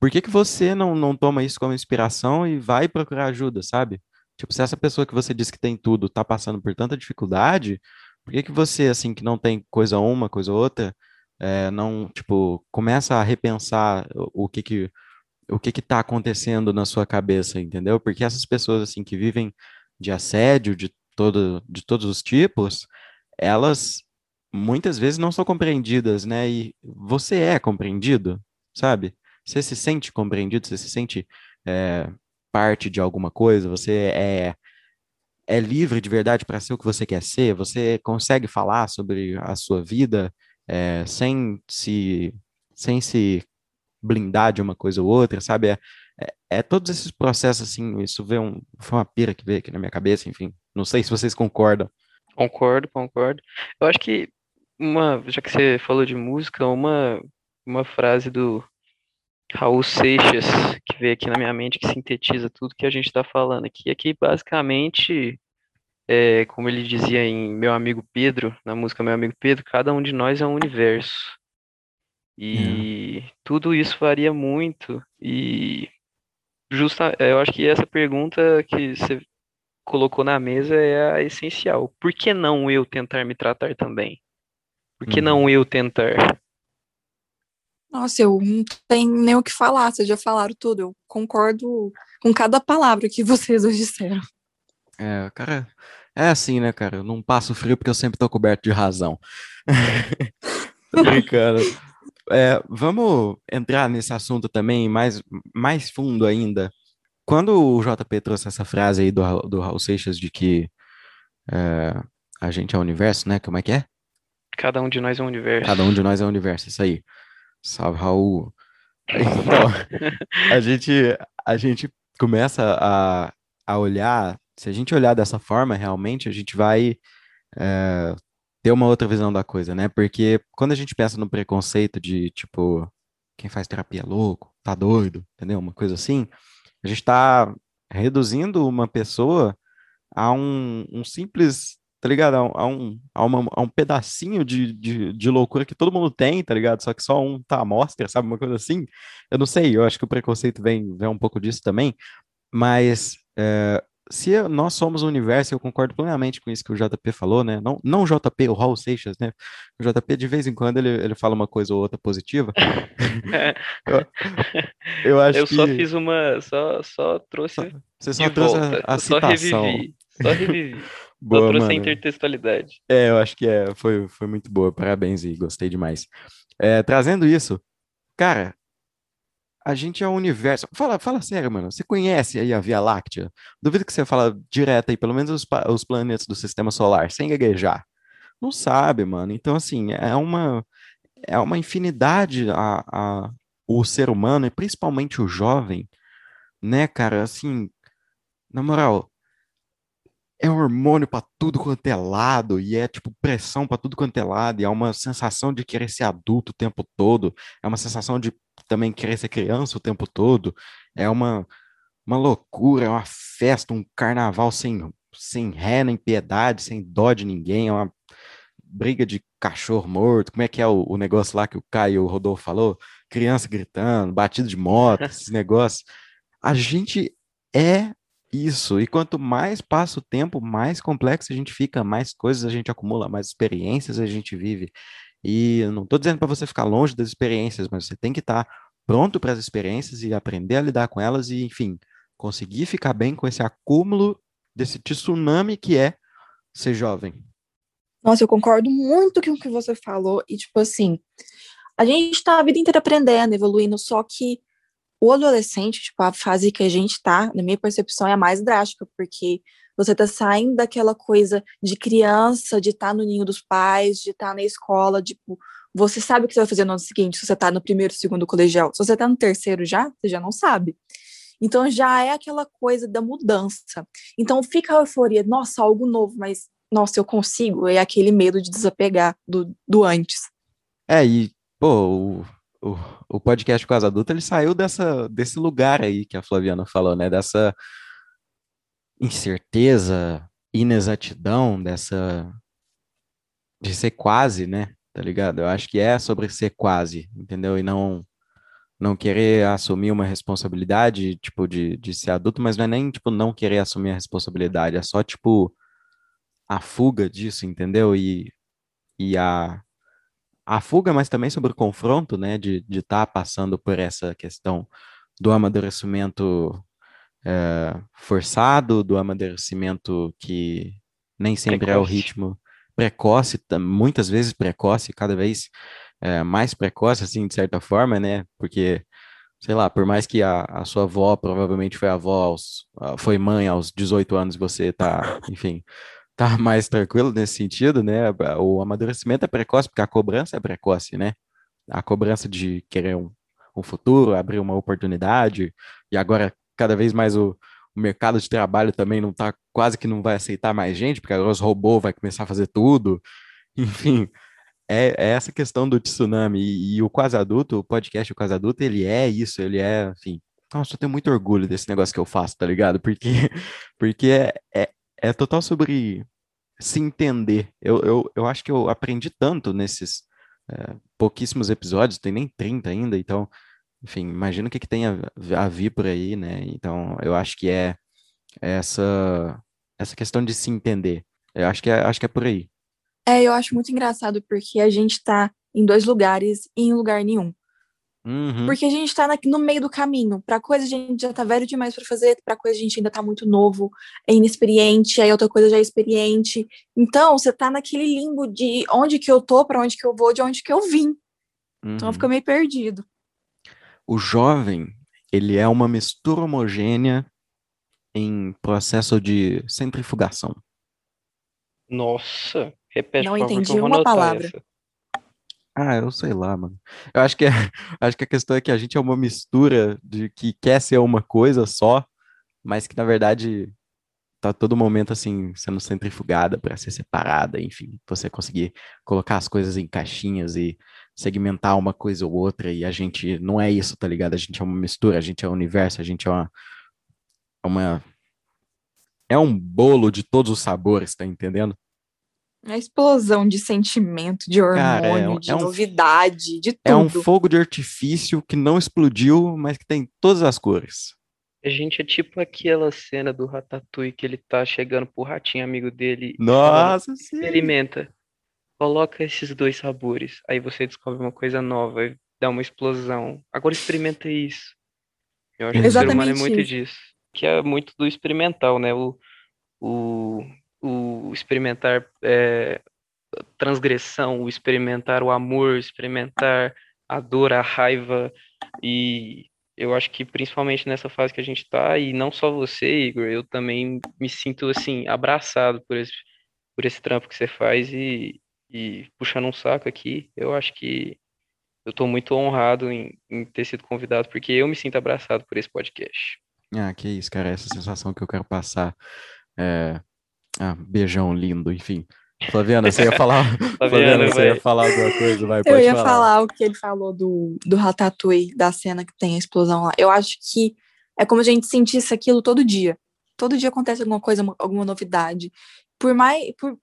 [SPEAKER 1] por que que você não, não toma isso como inspiração e vai procurar ajuda, sabe? Tipo, se essa pessoa que você diz que tem tudo tá passando por tanta dificuldade, por que que você, assim, que não tem coisa uma, coisa outra, é, não, tipo, começa a repensar o, o que que o que que tá acontecendo na sua cabeça, entendeu? Porque essas pessoas, assim, que vivem de assédio de todo, de todos os tipos, elas muitas vezes não são compreendidas, né? E você é compreendido, sabe? Você se sente compreendido, você se sente é, parte de alguma coisa, você é, é livre de verdade para ser o que você quer ser, você consegue falar sobre a sua vida é, sem se sem se blindar de uma coisa ou outra, sabe? É, é, é, todos esses processos, assim, isso veio um, foi uma pira que veio aqui na minha cabeça, enfim. Não sei se vocês concordam.
[SPEAKER 3] Concordo, concordo. Eu acho que uma, já que você falou de música, uma, uma frase do Raul Seixas, que veio aqui na minha mente, que sintetiza tudo que a gente está falando aqui, é que basicamente, é, como ele dizia em Meu Amigo Pedro, na música Meu Amigo Pedro, cada um de nós é um universo. E é. tudo isso varia muito. E justa, eu acho que essa pergunta que você colocou na mesa é a essencial. Por que não eu tentar me tratar também? Por que não uhum. eu tentar?
[SPEAKER 2] Nossa, eu não tenho nem o que falar, vocês já falaram tudo. Eu concordo com cada palavra que vocês hoje disseram.
[SPEAKER 1] É, cara, é assim, né, cara? Eu não passo frio porque eu sempre tô coberto de razão. tô brincando. É, vamos entrar nesse assunto também mais, mais fundo ainda. Quando o JP trouxe essa frase aí do, do Raul Seixas de que é, a gente é o universo, né? Como é que é?
[SPEAKER 3] Cada um de nós é um universo.
[SPEAKER 1] Cada um de nós é um universo, isso aí. Salve, Raul. Então, a gente, a gente começa a, a olhar, se a gente olhar dessa forma, realmente, a gente vai é, ter uma outra visão da coisa, né? Porque quando a gente pensa no preconceito de, tipo, quem faz terapia é louco, tá doido, entendeu? Uma coisa assim, a gente está reduzindo uma pessoa a um, um simples tá ligado? A um, a uma, a um pedacinho de, de, de, loucura que todo mundo tem, tá ligado? Só que só um tá à mostra, sabe? Uma coisa assim. Eu não sei, eu acho que o preconceito vem, vem um pouco disso também, mas é, se nós somos o universo, eu concordo plenamente com isso que o JP falou, né? Não, não o JP, o Raul Seixas, né? O JP, de vez em quando, ele, ele fala uma coisa ou outra positiva.
[SPEAKER 3] eu, eu, acho eu que... só fiz uma, só, só trouxe.
[SPEAKER 1] Você só trouxe volta. a, a citação.
[SPEAKER 3] Só revivi. Só revivi. Boa, trouxe mano. a intertextualidade.
[SPEAKER 1] É, eu acho que é, foi, foi muito boa. Parabéns e gostei demais. É, trazendo isso, cara, a gente é o universo. Fala, fala sério, mano. Você conhece aí a Via Láctea? Duvido que você fala direto aí, pelo menos os, os planetas do sistema solar, sem gaguejar. Não sabe, mano. Então, assim, é uma, é uma infinidade a, a, o ser humano, e principalmente o jovem, né, cara? Assim, na moral, é hormônio para tudo quanto é lado, e é tipo pressão para tudo quanto é lado, e é uma sensação de querer ser adulto o tempo todo, é uma sensação de também querer ser criança o tempo todo, é uma, uma loucura, é uma festa, um carnaval sem, sem ré nem piedade, sem dó de ninguém, é uma briga de cachorro morto, como é que é o, o negócio lá que o Caio e o Rodolfo falou? Criança gritando, batido de moto, esses negócios. A gente é isso, e quanto mais passa o tempo, mais complexo a gente fica, mais coisas a gente acumula, mais experiências a gente vive. E não estou dizendo para você ficar longe das experiências, mas você tem que estar tá pronto para as experiências e aprender a lidar com elas e, enfim, conseguir ficar bem com esse acúmulo desse tsunami que é ser jovem.
[SPEAKER 2] Nossa, eu concordo muito com o que você falou. E, tipo assim, a gente está a vida inteira aprendendo, evoluindo, só que o adolescente, tipo, a fase que a gente tá, na minha percepção, é a mais drástica, porque você tá saindo daquela coisa de criança, de estar tá no ninho dos pais, de estar tá na escola, tipo, você sabe o que você vai fazer no ano seguinte, se você tá no primeiro, segundo colegial. Se você tá no terceiro já, você já não sabe. Então já é aquela coisa da mudança. Então fica a euforia, nossa, algo novo, mas nossa, eu consigo. É aquele medo de desapegar do, do antes.
[SPEAKER 1] É, e, pô, o o, podcast Quase Adulta, ele saiu dessa, desse lugar aí que a Flaviana falou, né? Dessa incerteza, inexatidão, dessa de ser quase, né? Tá ligado? Eu acho que é sobre ser quase, entendeu? E não não querer assumir uma responsabilidade, tipo, de, de ser adulto, mas não é nem, tipo, não querer assumir a responsabilidade, é só, tipo, a fuga disso, entendeu? E, e a, a fuga, mas também sobre o confronto, né, de estar tá passando por essa questão do amadurecimento é, forçado, do amadurecimento que nem sempre é o ritmo, precoce, muitas vezes precoce, cada vez é, mais precoce, assim, de certa forma, né? Porque, sei lá, por mais que a, a sua avó provavelmente foi avó, aos, foi mãe aos 18 anos, você tá, enfim, tá mais tranquilo nesse sentido, né? O amadurecimento é precoce, porque a cobrança é precoce, né? A cobrança de querer um, um futuro, abrir uma oportunidade, e agora cada vez mais o, o mercado de trabalho também não tá, quase que não vai aceitar mais gente, porque agora os robôs vai começar a fazer tudo. Enfim, é, é essa questão do tsunami. E, e, o quase adulto, o podcast o quase adulto, ele é isso, ele é, enfim. Nossa, eu tenho muito orgulho desse negócio que eu faço, tá ligado? Porque, porque é, é, é total sobre se entender. Eu, eu, eu acho que eu aprendi tanto nesses é, pouquíssimos episódios, tem nem 30 ainda, então enfim, imagina o que, que tem a, a vir por aí, né? Então, eu acho que é essa essa questão de se entender. Eu acho que é, acho que é por aí.
[SPEAKER 2] É, eu acho muito engraçado porque a gente tá em dois lugares e em lugar nenhum.
[SPEAKER 1] Uhum.
[SPEAKER 2] Porque a gente tá na, no meio do caminho. Pra coisa a gente já tá velho demais para fazer, pra coisa a gente ainda tá muito novo, é inexperiente, aí outra coisa já é experiente. Então, você tá naquele limbo de onde que eu tô, para onde que eu vou, de onde que eu vim. Uhum. Então fica meio perdido.
[SPEAKER 1] O jovem, ele é uma mistura homogênea em processo de centrifugação.
[SPEAKER 3] Nossa, repete
[SPEAKER 2] Não
[SPEAKER 3] por
[SPEAKER 2] entendi
[SPEAKER 3] favor,
[SPEAKER 2] uma palavra.
[SPEAKER 3] Essa.
[SPEAKER 1] Ah, eu sei lá, mano. Eu acho que, é, acho que a questão é que a gente é uma mistura de que quer ser uma coisa só, mas que na verdade tá todo momento assim sendo centrifugada para ser separada, enfim, você conseguir colocar as coisas em caixinhas e segmentar uma coisa ou outra e a gente não é isso, tá ligado? A gente é uma mistura, a gente é um universo, a gente é uma é uma é um bolo de todos os sabores, tá entendendo?
[SPEAKER 2] É a explosão de sentimento, de hormônio, Cara, é um, de é um, novidade, de tudo.
[SPEAKER 1] É um fogo de artifício que não explodiu, mas que tem todas as cores.
[SPEAKER 3] A gente é tipo aquela cena do Ratatouille que ele tá chegando pro ratinho amigo dele.
[SPEAKER 1] Nossa,
[SPEAKER 3] falando, Experimenta coloca esses dois sabores, aí você descobre uma coisa nova, dá uma explosão. Agora experimenta isso. Eu acho Exatamente que o ser humano é muito isso. disso. Que é muito do experimental, né? O, o, o experimentar é, transgressão, o experimentar o amor, experimentar a dor, a raiva. E eu acho que principalmente nessa fase que a gente tá, e não só você, Igor, eu também me sinto assim, abraçado por esse, por esse trampo que você faz e, e puxando um saco aqui, eu acho que eu estou muito honrado em, em, ter sido convidado, porque eu me sinto abraçado por esse podcast.
[SPEAKER 1] Ah, que isso, cara, essa sensação que eu quero passar. É... Ah, beijão lindo, enfim. Flaviana, você ia falar. Flaviana, você ia falar alguma coisa, vai,
[SPEAKER 2] Eu ia
[SPEAKER 1] falar.
[SPEAKER 2] falar o que ele falou do, do Ratatouille, da cena que tem a explosão lá. Eu acho que é como a gente sentisse aquilo todo dia. Todo dia acontece alguma coisa, alguma novidade. Por mais, por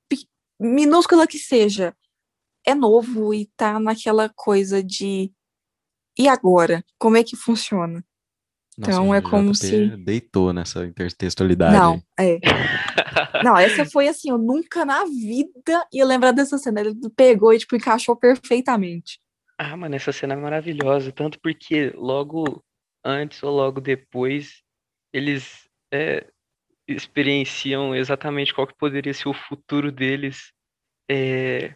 [SPEAKER 2] minúscula que seja, é novo e tá naquela coisa de e agora? Como é que funciona?
[SPEAKER 1] Nossa, então é como se deitou nessa intertextualidade.
[SPEAKER 2] Não, é. Não, essa foi assim, eu nunca na vida ia lembrar dessa cena. Ele pegou e tipo encaixou perfeitamente.
[SPEAKER 3] Ah, mano, essa cena é maravilhosa, tanto porque logo antes ou logo depois eles é, experienciam exatamente qual que poderia ser o futuro deles, é,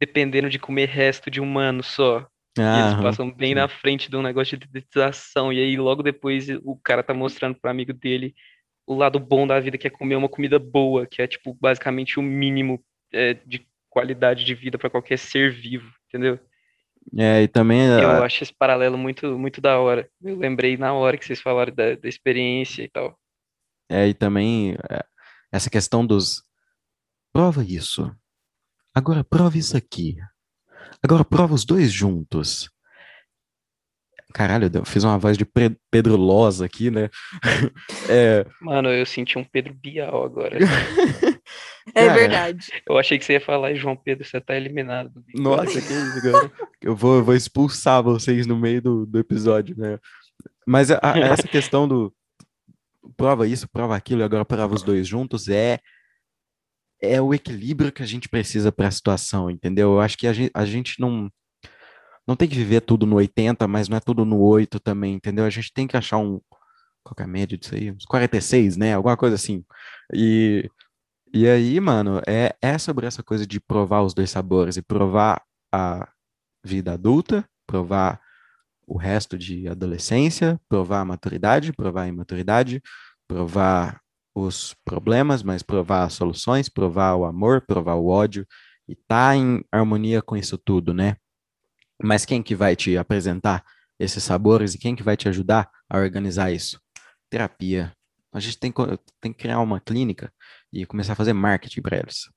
[SPEAKER 3] dependendo de comer resto de humano só. Ah, eles passam bem sim. na frente de um negócio de dedetização, e aí logo depois o cara tá mostrando pro amigo dele o lado bom da vida, que é comer uma comida boa, que é, tipo, basicamente o mínimo é, de qualidade de vida para qualquer ser vivo, entendeu?
[SPEAKER 1] É, e também.
[SPEAKER 3] Eu a... acho esse paralelo muito, muito da hora. Eu lembrei na hora que vocês falaram da, da experiência e tal.
[SPEAKER 1] É, e também é, essa questão dos. Prova isso. Agora prova isso aqui. Agora prova os dois juntos. Caralho, eu fiz uma voz de Pedro Loza aqui, né?
[SPEAKER 3] é... Mano, eu senti um Pedro Bial agora.
[SPEAKER 2] é Cara, verdade.
[SPEAKER 3] Eu achei que você ia falar, João Pedro, você tá eliminado.
[SPEAKER 1] Nossa, que isso, cara. Eu vou, eu vou expulsar vocês no meio do, do episódio, né? Mas a, a, essa questão do, prova isso, prova aquilo, e agora prova os dois juntos, é é o equilíbrio que a gente precisa para a situação, entendeu? Eu acho que a gente, a gente não não tem que viver tudo no 80, mas não é tudo no 8 também, entendeu? A gente tem que achar um qual é a média disso aí? Uns 46, né? Alguma coisa assim. E E aí, mano, é, é sobre essa coisa de provar os dois sabores e provar a vida adulta, provar o resto de adolescência, provar a maturidade, provar a imaturidade, provar os problemas, mas provar as soluções, provar o amor, provar o ódio e tá em harmonia com isso tudo, né? Mas quem que vai te apresentar esses sabores e quem que vai te ajudar a organizar isso? Terapia. A gente tem, tem que criar uma clínica e começar a fazer marketing para eles.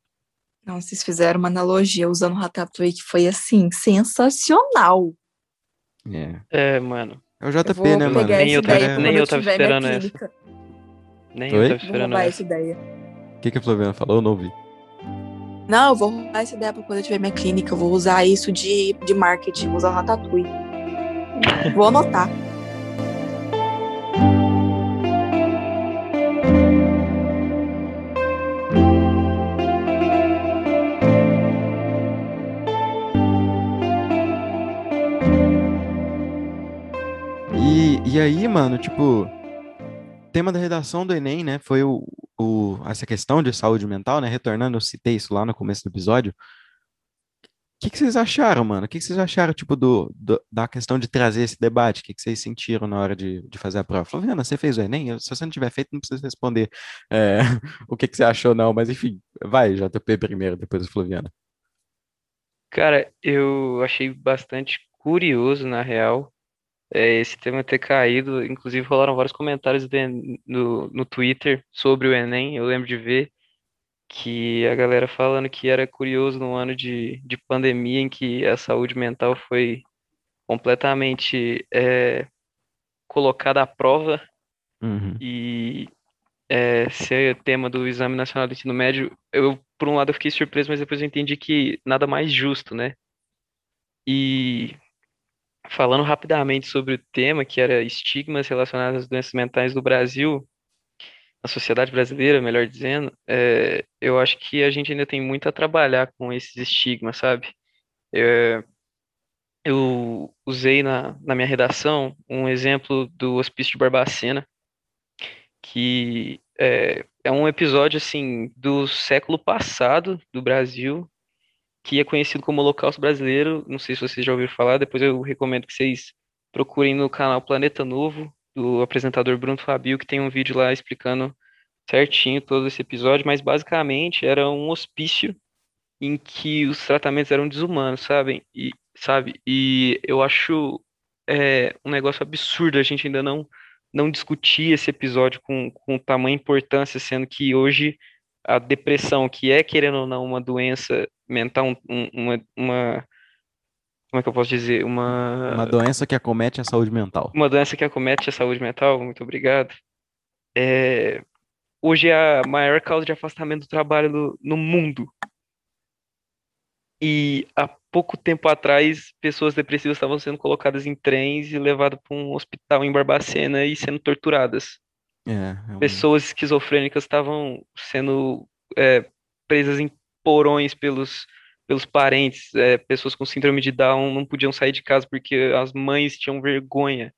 [SPEAKER 2] Não, vocês fizeram uma analogia usando o Ratatouille que foi assim, sensacional.
[SPEAKER 1] É.
[SPEAKER 3] É, mano.
[SPEAKER 1] É o JP, né, mano?
[SPEAKER 3] Nem eu, tava, nem eu tava esperando essa. Nem
[SPEAKER 1] Oi?
[SPEAKER 3] eu tava
[SPEAKER 2] Vou
[SPEAKER 3] esperando
[SPEAKER 2] roubar
[SPEAKER 3] essa.
[SPEAKER 2] ideia.
[SPEAKER 1] O que, que a Flaviana falou? Eu não ouvi.
[SPEAKER 2] Não, eu vou roubar essa ideia pra quando eu tiver minha clínica. Eu vou usar isso de, de marketing, vou usar o Ratatouille. Vou anotar.
[SPEAKER 1] E, e aí, mano, tipo, tema da redação do Enem, né, foi o, o, essa questão de saúde mental, né, retornando, eu citei isso lá no começo do episódio. O que, que vocês acharam, mano? O que, que vocês acharam, tipo, do, do- da questão de trazer esse debate? O que, que vocês sentiram na hora de, de fazer a prova? Flaviana, você fez o Enem? Se você não tiver feito, não precisa responder é, o que, você achou, não. Mas, enfim, vai, JP primeiro, depois a Flaviana.
[SPEAKER 3] Cara, eu achei bastante curioso, na real, é, esse tema ter caído. Inclusive, rolaram vários comentários do En- no, no Twitter sobre o Enem. Eu lembro de ver que a galera falando que era curioso num ano de, de pandemia em que a saúde mental foi completamente é, colocada à prova
[SPEAKER 1] Uhum.
[SPEAKER 3] e é, ser tema do Exame Nacional do Ensino Médio, eu, por um lado, eu fiquei surpreso, mas depois eu entendi que nada mais justo, né? E falando rapidamente sobre o tema, que era estigmas relacionados às doenças mentais no Brasil, na sociedade brasileira, melhor dizendo, é, eu acho que a gente ainda tem muito a trabalhar com esses estigmas, sabe? É, eu usei na, na minha redação um exemplo do Hospício de Barbacena, que é, é um episódio assim do século passado do Brasil, que é conhecido como Holocausto Brasileiro. Não sei se vocês já ouviram falar, depois eu recomendo que vocês procurem no canal Planeta Novo, do apresentador Bruno Fabio, que tem um vídeo lá explicando certinho todo esse episódio, mas basicamente era um hospício em que os tratamentos eram desumanos, sabem? E, sabe? E eu acho é, um negócio absurdo a gente ainda não não discutir esse episódio com, com tamanha importância, sendo que hoje a depressão, que é, querendo ou não, uma doença mental, um- um- uma, uma, como é que eu posso dizer? Uma,
[SPEAKER 1] Uma doença que acomete a saúde mental.
[SPEAKER 3] uma doença que acomete a saúde mental, muito obrigado. É, hoje é a maior causa de afastamento do trabalho no, no mundo. E há pouco tempo atrás, pessoas depressivas estavam sendo colocadas em trens e levadas para um hospital em Barbacena e sendo torturadas.
[SPEAKER 1] É, é um-
[SPEAKER 3] Pessoas esquizofrênicas estavam sendo é, presas em porões pelos, pelos parentes. é, pessoas com síndrome de Down não podiam sair de casa porque as mães tinham vergonha.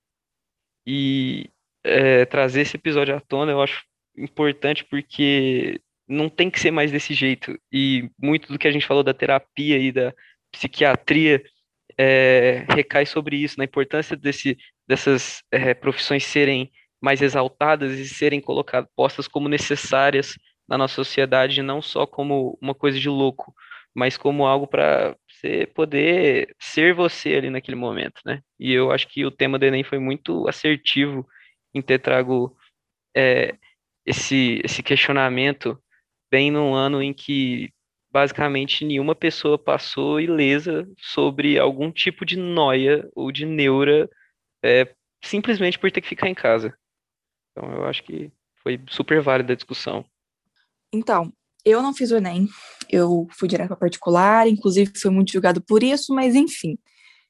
[SPEAKER 3] E é, trazer esse episódio à tona eu acho importante porque não tem que ser mais desse jeito. E muito do que a gente falou da terapia e da psiquiatria é, recai sobre isso, na importância desse, dessas profissões serem mais exaltadas e serem colocadas, postas como necessárias na nossa sociedade, não só como uma coisa de louco, mas como algo para você poder ser você ali naquele momento, né? E eu acho que o tema do Enem foi muito assertivo em ter trago é, esse, esse questionamento bem num ano em que basicamente nenhuma pessoa passou ilesa sobre algum tipo de noia ou de neura é, simplesmente por ter que ficar em casa. Então eu acho que foi super válida a discussão.
[SPEAKER 2] Então, eu não fiz o Enem, eu fui direto para particular, inclusive fui muito julgado por isso, mas enfim,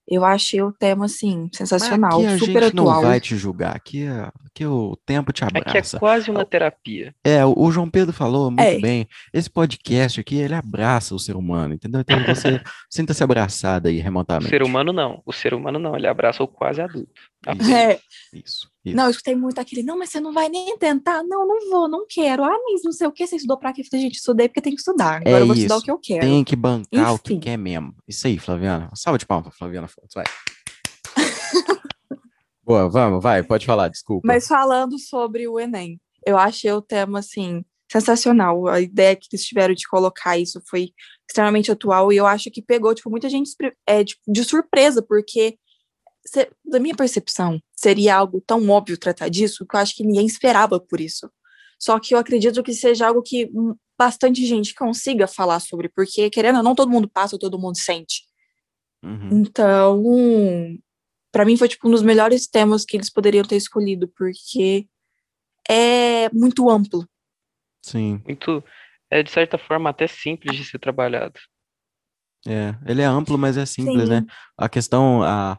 [SPEAKER 2] eu achei o tema, assim, sensacional,
[SPEAKER 1] Aqui a
[SPEAKER 2] super
[SPEAKER 1] gente não
[SPEAKER 2] atual.
[SPEAKER 1] vai te julgar, aqui, é- aqui o tempo te
[SPEAKER 3] Aqui é
[SPEAKER 1] abraça.
[SPEAKER 3] quase uma terapia.
[SPEAKER 1] É, o o João Pedro falou muito
[SPEAKER 2] É.
[SPEAKER 1] bem. Esse podcast aqui, ele abraça o ser humano, entendeu? Então você sinta-se abraçado aí
[SPEAKER 3] O
[SPEAKER 1] remotamente.
[SPEAKER 3] ser humano não, o ser humano não, ele abraça o quase adulto.
[SPEAKER 1] Isso,
[SPEAKER 2] É.
[SPEAKER 1] isso, isso.
[SPEAKER 2] Não, eu escutei muito aquele, não, mas você não vai nem tentar. Não, não vou, não quero. Ah, mas não sei o que, você estudou pra quê? Gente, estudei porque tem que estudar. Agora
[SPEAKER 1] É
[SPEAKER 2] eu vou estudar
[SPEAKER 1] isso.
[SPEAKER 2] o que eu quero.
[SPEAKER 1] Tem que bancar o que
[SPEAKER 2] Enfim.
[SPEAKER 1] quer mesmo. Isso aí, Flaviana. Salva de palmas pra Flaviana Fontes, vai. Boa, vamos, vai, pode falar, desculpa.
[SPEAKER 2] Mas falando sobre o Enem, eu achei o tema, assim, sensacional. A ideia que eles tiveram de colocar isso foi extremamente atual e eu acho que pegou, tipo, muita gente é, de, de surpresa, porque, se- da minha percepção, seria algo tão óbvio tratar disso que eu acho que ninguém esperava por isso. Só que eu acredito que seja algo que bastante gente consiga falar sobre, porque, querendo ou não, todo mundo passa, todo mundo sente.
[SPEAKER 1] Uhum.
[SPEAKER 2] Então, para mim foi tipo um dos melhores temas que eles poderiam ter escolhido, porque é muito amplo.
[SPEAKER 1] Sim,
[SPEAKER 3] Muito, é de certa forma até simples de ser trabalhado.
[SPEAKER 1] é. Ele é amplo, mas é simples, né?
[SPEAKER 2] Sim.
[SPEAKER 1] A questão, a,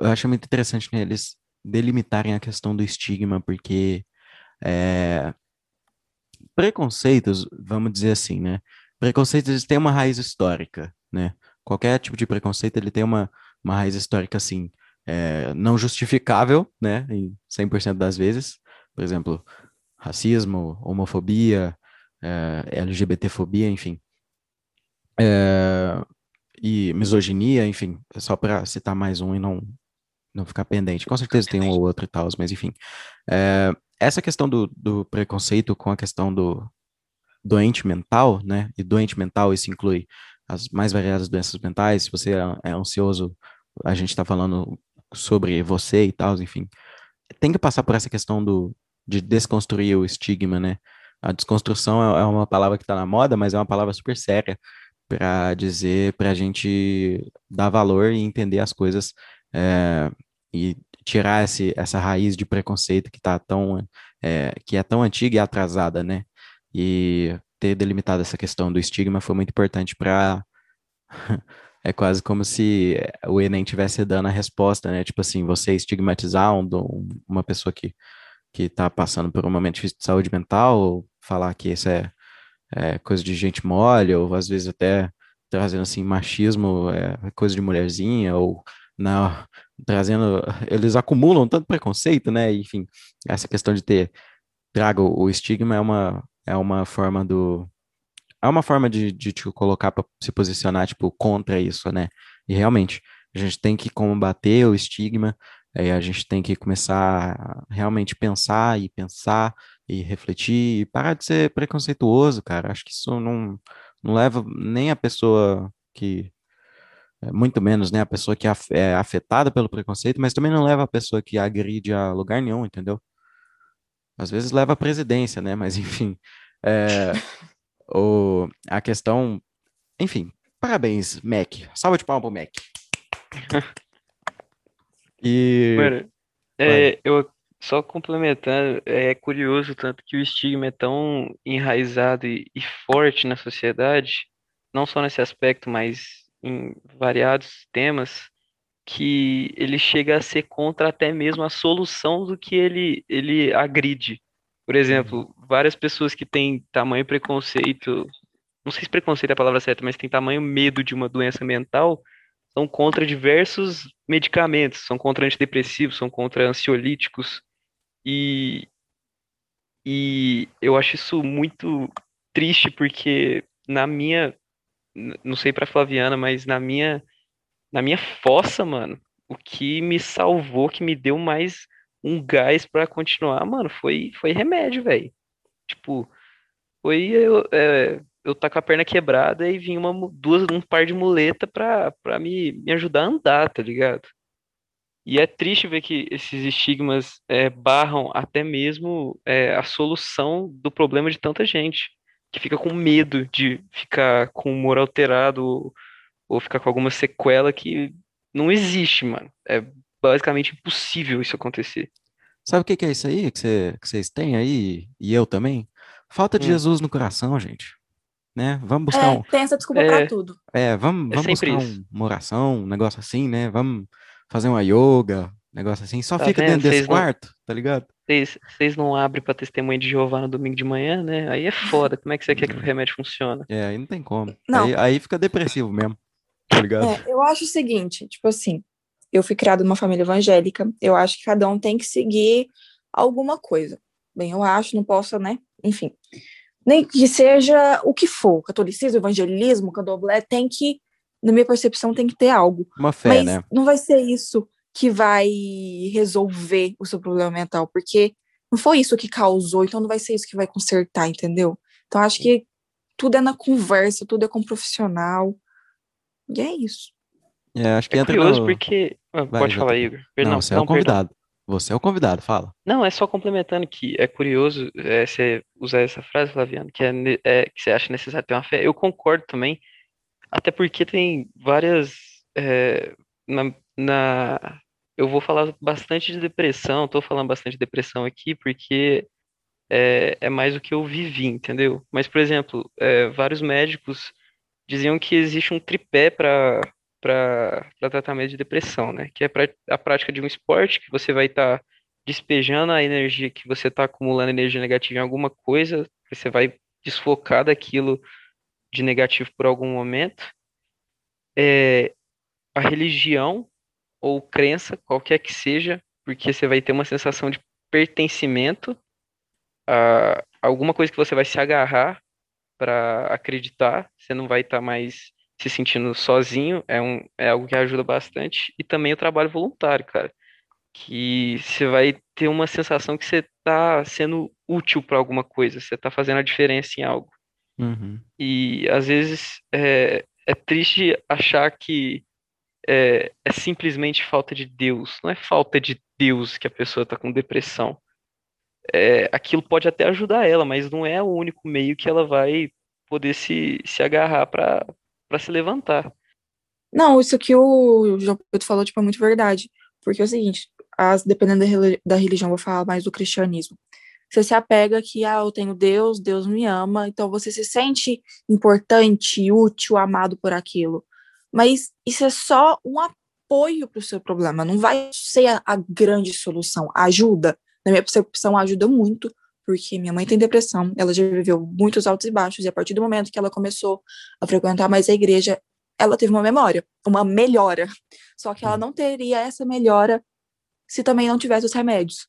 [SPEAKER 1] eu acho muito interessante né, eles delimitarem a questão do estigma, porque é, preconceitos, vamos dizer assim, né? Preconceitos eles têm uma raiz histórica, né? Qualquer tipo de preconceito ele tem uma, uma raiz histórica assim, é, não justificável, né? Em 100% das vezes. Por exemplo, racismo, homofobia, é, LGBTfobia, enfim. É, e misoginia, enfim, só para citar mais um e não, não ficar pendente. Com certeza tem um ou outro e tal, mas enfim. É, essa questão do, do preconceito com a questão do doente mental, né? E doente mental, isso inclui as mais variadas doenças mentais. Se você é, é ansioso, a gente está falando sobre você e tal, enfim. Tem que passar por essa questão do, de desconstruir o estigma, né? A desconstrução é, é uma palavra que está na moda, mas é uma palavra super séria para dizer, para a gente dar valor e entender as coisas é, e tirar esse, essa raiz de preconceito que tá tão é, que é tão antiga e atrasada, né? E ter delimitado essa questão do estigma foi muito importante para é quase como se o Enem tivesse dando a resposta, né? Tipo assim, você estigmatizar um, um, uma pessoa que que está passando por um momento de saúde mental, falar que isso é, é coisa de gente mole, ou às vezes até trazendo assim machismo, é coisa de mulherzinha, ou não, trazendo, eles acumulam tanto preconceito, né? Enfim, essa questão de ter traga o estigma é uma é uma forma do é uma forma de, de te colocar para se posicionar tipo contra isso, né? E realmente a gente tem que combater o estigma, aí a gente tem que começar a realmente pensar e pensar e refletir e parar de ser preconceituoso, cara. Acho que isso não não leva nem a pessoa que muito menos, né, a pessoa que é afetada pelo preconceito, mas também não leva a pessoa que agride a lugar nenhum, entendeu? Às vezes leva a presidência, né, mas enfim, é, o, a questão, enfim, parabéns, Mac, salva de palmas pro Mac. E...
[SPEAKER 3] Mano, é, eu só complementando, é curioso tanto que o estigma é tão enraizado e, e forte na sociedade, não só nesse aspecto, mas em variados temas que ele chega a ser contra até mesmo a solução do que ele, ele agride. Por exemplo, várias pessoas que têm tamanho preconceito, não sei se preconceito é a palavra certa, mas tem tamanho medo de uma doença mental, são contra diversos medicamentos, são contra antidepressivos, são contra ansiolíticos, e, e eu acho isso muito triste porque na minha não sei para Flaviana, mas na minha na minha fossa, mano, o que me salvou, que me deu mais um gás para continuar, mano, foi foi remédio, velho. Tipo, foi eu, é, eu tá com a perna quebrada e vinha uma duas um par de muleta pra, pra me, me ajudar a andar, tá ligado? E é triste ver que esses estigmas é, barram até mesmo é, a solução do problema de tanta gente que fica com medo de ficar com o humor alterado ou, ou ficar com alguma sequela que não existe, mano. É basicamente impossível isso acontecer.
[SPEAKER 1] Sabe o que, que é isso aí que, cê, que vocês têm aí e eu também? Falta de hum. Jesus no coração, gente. Né? Vamos buscar
[SPEAKER 2] é,
[SPEAKER 1] um.
[SPEAKER 2] Tem essa desculpa
[SPEAKER 3] É.
[SPEAKER 2] pra tudo.
[SPEAKER 1] É, vamos,
[SPEAKER 3] É
[SPEAKER 1] vamos buscar
[SPEAKER 3] sempre
[SPEAKER 1] um- uma oração, um negócio assim, né? Vamos fazer uma yoga, negócio assim. Só
[SPEAKER 3] Tá
[SPEAKER 1] fica
[SPEAKER 3] vendo?
[SPEAKER 1] dentro desse
[SPEAKER 3] Vocês não-
[SPEAKER 1] quarto, tá ligado?
[SPEAKER 3] Vocês não abrem pra testemunha de Jeová no domingo de manhã, né? Aí é foda. Como é que você quer que o remédio funcione?
[SPEAKER 1] É, aí não tem como.
[SPEAKER 2] Não.
[SPEAKER 1] Aí, aí fica depressivo mesmo, tá ligado?
[SPEAKER 2] É, eu acho o seguinte, tipo assim, Eu fui criada numa família evangélica. Eu acho que cada um tem que seguir alguma coisa. Bem, eu acho, não posso, né? Enfim. Nem que seja o que for, catolicismo, evangelismo, candomblé, tem que, na minha percepção, tem que ter algo.
[SPEAKER 1] Uma fé,
[SPEAKER 2] Mas
[SPEAKER 1] né?
[SPEAKER 2] não vai ser isso que vai resolver o seu problema mental, porque não foi isso que causou, então não vai ser isso que vai consertar, entendeu? Então acho que tudo é na conversa, tudo é com o profissional. E é isso.
[SPEAKER 1] É, acho que
[SPEAKER 3] É
[SPEAKER 1] entra
[SPEAKER 3] curioso
[SPEAKER 1] no...
[SPEAKER 3] porque. Ah,
[SPEAKER 1] Vai,
[SPEAKER 3] pode falar, Igor. Perdão,
[SPEAKER 1] Não, você é
[SPEAKER 3] não, perdão.
[SPEAKER 1] convidado. Você é o convidado, fala.
[SPEAKER 3] Não, é só complementando que é curioso é, você usar essa frase, Flaviano, que, é, é, que você acha necessário ter uma fé. Eu concordo também, até porque tem várias. é, na, na- eu vou falar bastante de depressão, estou falando bastante de depressão aqui, porque é, é mais o que eu vivi, entendeu? Mas, por exemplo, é, vários médicos diziam que existe um tripé para para tratamento de depressão, né? Que é pra, a prática de um esporte que você vai estar despejando a energia que você está acumulando energia negativa em alguma coisa, você vai desfocar daquilo de negativo por algum momento. É, a religião ou crença, qualquer que seja, porque você vai ter uma sensação de pertencimento a alguma coisa que você vai se agarrar para acreditar, você não vai estar mais se sentindo sozinho, é, um, é algo que ajuda bastante. E também o trabalho voluntário, cara, que você vai ter uma sensação que você está sendo útil para alguma coisa, você está fazendo a diferença em algo.
[SPEAKER 1] Uhum.
[SPEAKER 3] E às vezes é, é triste achar que é, é simplesmente falta de Deus. Não é falta de Deus que a pessoa está com depressão. É, aquilo pode até ajudar ela, mas não é o único meio que ela vai poder se, se agarrar para para se levantar.
[SPEAKER 2] Não, isso que o João Pedro falou, tipo, é muito verdade. Porque é o seguinte, as, dependendo da, reli- da religião, vou falar mais do cristianismo. Você se apega que, ah, eu tenho Deus, Deus me ama, então você se sente importante, útil, amado por aquilo. Mas isso é só um apoio para o seu problema, não vai ser a, a grande solução. Ajuda, na minha percepção, ajuda muito, porque minha mãe tem depressão, ela já viveu muitos altos e baixos, e a partir do momento que ela começou a frequentar mais a igreja, ela teve uma memória, uma melhora. Só que ela não teria essa melhora se também não tivesse os remédios.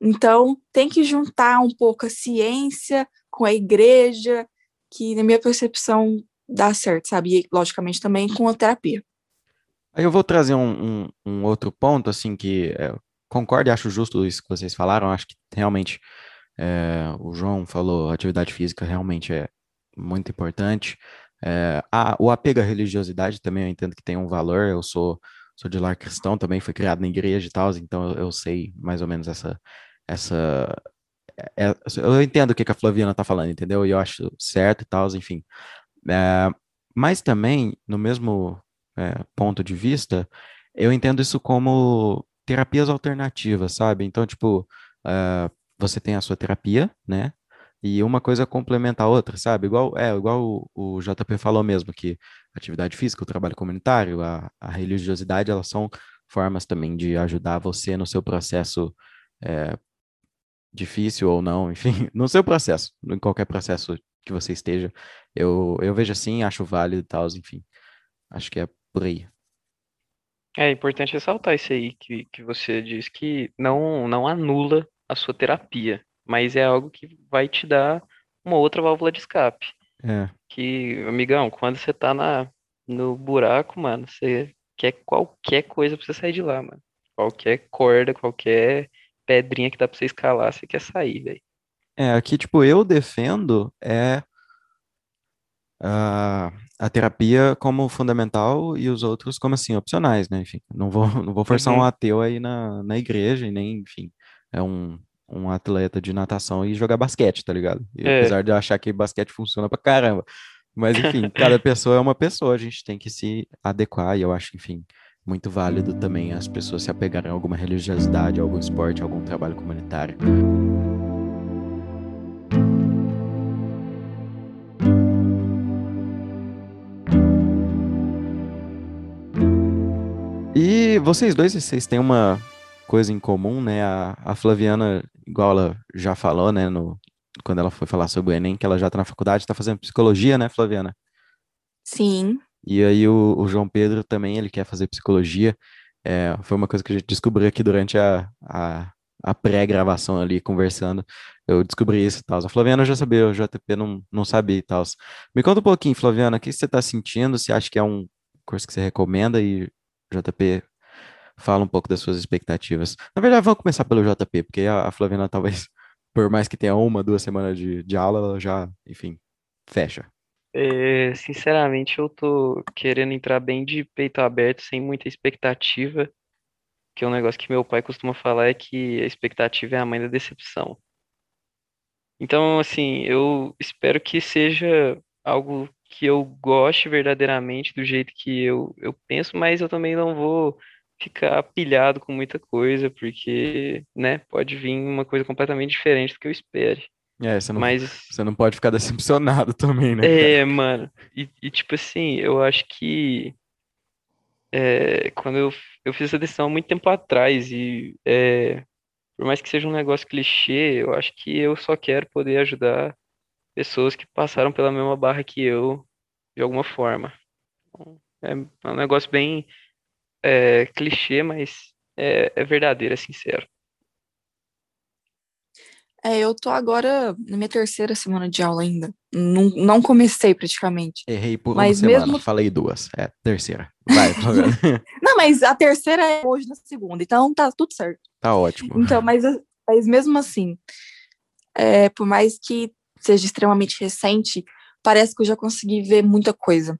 [SPEAKER 2] Então, tem que juntar um pouco a ciência com a igreja, que, na minha percepção, dá certo, sabe? E, logicamente, também com a terapia.
[SPEAKER 1] Aí eu vou trazer um, um, um outro ponto, assim, que é, concordo e acho justo isso que vocês falaram. Acho que realmente é, o João falou, atividade física realmente é muito importante. É, a- o apego à religiosidade também eu entendo que tem um valor. Eu sou, sou de lar cristão, também fui criado na igreja e tal, então eu, eu sei mais ou menos essa, essa, é- é- eu entendo o que que a Flaviana tá falando, entendeu? E eu acho certo e tal, enfim. É, mas também, no mesmo é, ponto de vista, eu entendo isso como terapias alternativas, sabe? Então, tipo, você tem a sua terapia, né? E uma coisa complementa a outra, sabe? Igual, é, igual o, o JP falou mesmo, que atividade física, o trabalho comunitário, a, a religiosidade, elas são formas também de ajudar você no seu processo é, difícil ou não, enfim, no seu processo, em qualquer processo que você esteja, eu, eu vejo assim, acho válido e tal, enfim, acho que é por aí.
[SPEAKER 3] É importante ressaltar isso aí que, que você diz que não, não anula a sua terapia, mas é algo que vai te dar uma outra válvula de escape.
[SPEAKER 1] É,
[SPEAKER 3] Que, amigão, quando você tá na, no buraco, mano, você quer qualquer coisa pra você sair de lá, mano. Qualquer corda, qualquer pedrinha que dá pra você escalar, você quer sair, velho.
[SPEAKER 1] é, aqui, tipo, eu defendo é a, a terapia como fundamental e os outros como assim, opcionais, né? Enfim, não vou, não vou forçar um
[SPEAKER 3] Uhum.
[SPEAKER 1] ateu aí na, na igreja e nem, enfim, é um, um atleta de natação e jogar basquete, tá ligado? E
[SPEAKER 3] É.
[SPEAKER 1] apesar de eu achar que basquete funciona pra caramba. Mas, enfim, cada pessoa é uma pessoa, a gente tem que se adequar e eu acho, enfim, muito válido também as pessoas se apegarem a alguma religiosidade, a algum esporte, a algum trabalho comunitário. E vocês dois, vocês têm uma coisa em comum, né? A, a Flaviana, igual ela já falou, né? No, quando ela foi falar sobre o Enem, que ela já tá na faculdade, tá fazendo psicologia, né, Flaviana?
[SPEAKER 2] Sim,
[SPEAKER 1] E aí o, o João Pedro também, ele quer fazer psicologia. É, foi uma coisa que a gente descobriu aqui durante a, a, a pré-gravação ali, conversando. Eu descobri isso e tal. A Flaviana já sabia, o JP não, não sabia e tal. Me conta um pouquinho, Flaviana, o que você está sentindo? Você acha que é um curso que você recomenda? E JP fala um pouco das suas expectativas. Na verdade, vamos começar pelo JP, porque a, Flaviana talvez, por mais que tenha uma, duas semanas de, de aula, ela já, enfim, fecha.
[SPEAKER 3] É, sinceramente, eu tô querendo entrar bem de peito aberto, sem muita expectativa, que é um negócio que meu pai costuma falar é que a expectativa é a mãe da decepção. Então, assim, eu espero que seja algo que eu goste verdadeiramente do jeito que eu, eu penso, mas eu também não vou ficar pilhado com muita coisa, porque, né, pode vir uma coisa completamente diferente do que eu espere.
[SPEAKER 1] É, você não,
[SPEAKER 3] Mas,
[SPEAKER 1] você não pode ficar decepcionado também, né, cara?
[SPEAKER 3] é, mano, e, e, tipo assim, eu acho que é, quando eu, eu fiz essa decisão há muito tempo atrás, e é, por mais que seja um negócio clichê, eu acho que eu só quero poder ajudar pessoas que passaram pela mesma barra que eu, de alguma forma. Então, É, é um negócio bem é, clichê, mas é, é verdadeiro, é sincero.
[SPEAKER 2] É, eu tô agora na minha terceira semana de aula ainda. Não, não comecei praticamente.
[SPEAKER 1] Errei por
[SPEAKER 2] Mas
[SPEAKER 1] uma semana,
[SPEAKER 2] mesmo-
[SPEAKER 1] falei duas. É, terceira. Vai.
[SPEAKER 2] Não, mas a terceira é hoje na segunda, então tá tudo certo.
[SPEAKER 1] tá ótimo.
[SPEAKER 2] Então, mas, mas mesmo assim, é, por mais que seja extremamente recente, parece que eu já consegui ver muita coisa.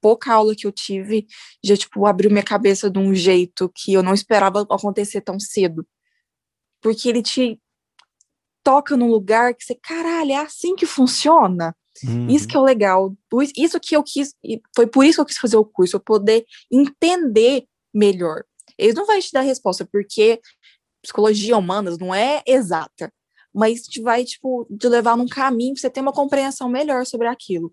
[SPEAKER 2] Pouca aula que eu tive já, tipo, abriu minha cabeça de um jeito que eu não esperava acontecer tão cedo. Porque ele te toca num lugar que você, caralho, é assim que funciona?
[SPEAKER 1] Uhum.
[SPEAKER 2] Isso que é o legal. Isso que eu quis, foi por isso que eu quis fazer o curso, eu poder entender melhor. Eles não vão te dar resposta, porque psicologia humanas não é exata, mas te vai, tipo, te levar num caminho pra você ter uma compreensão melhor sobre aquilo.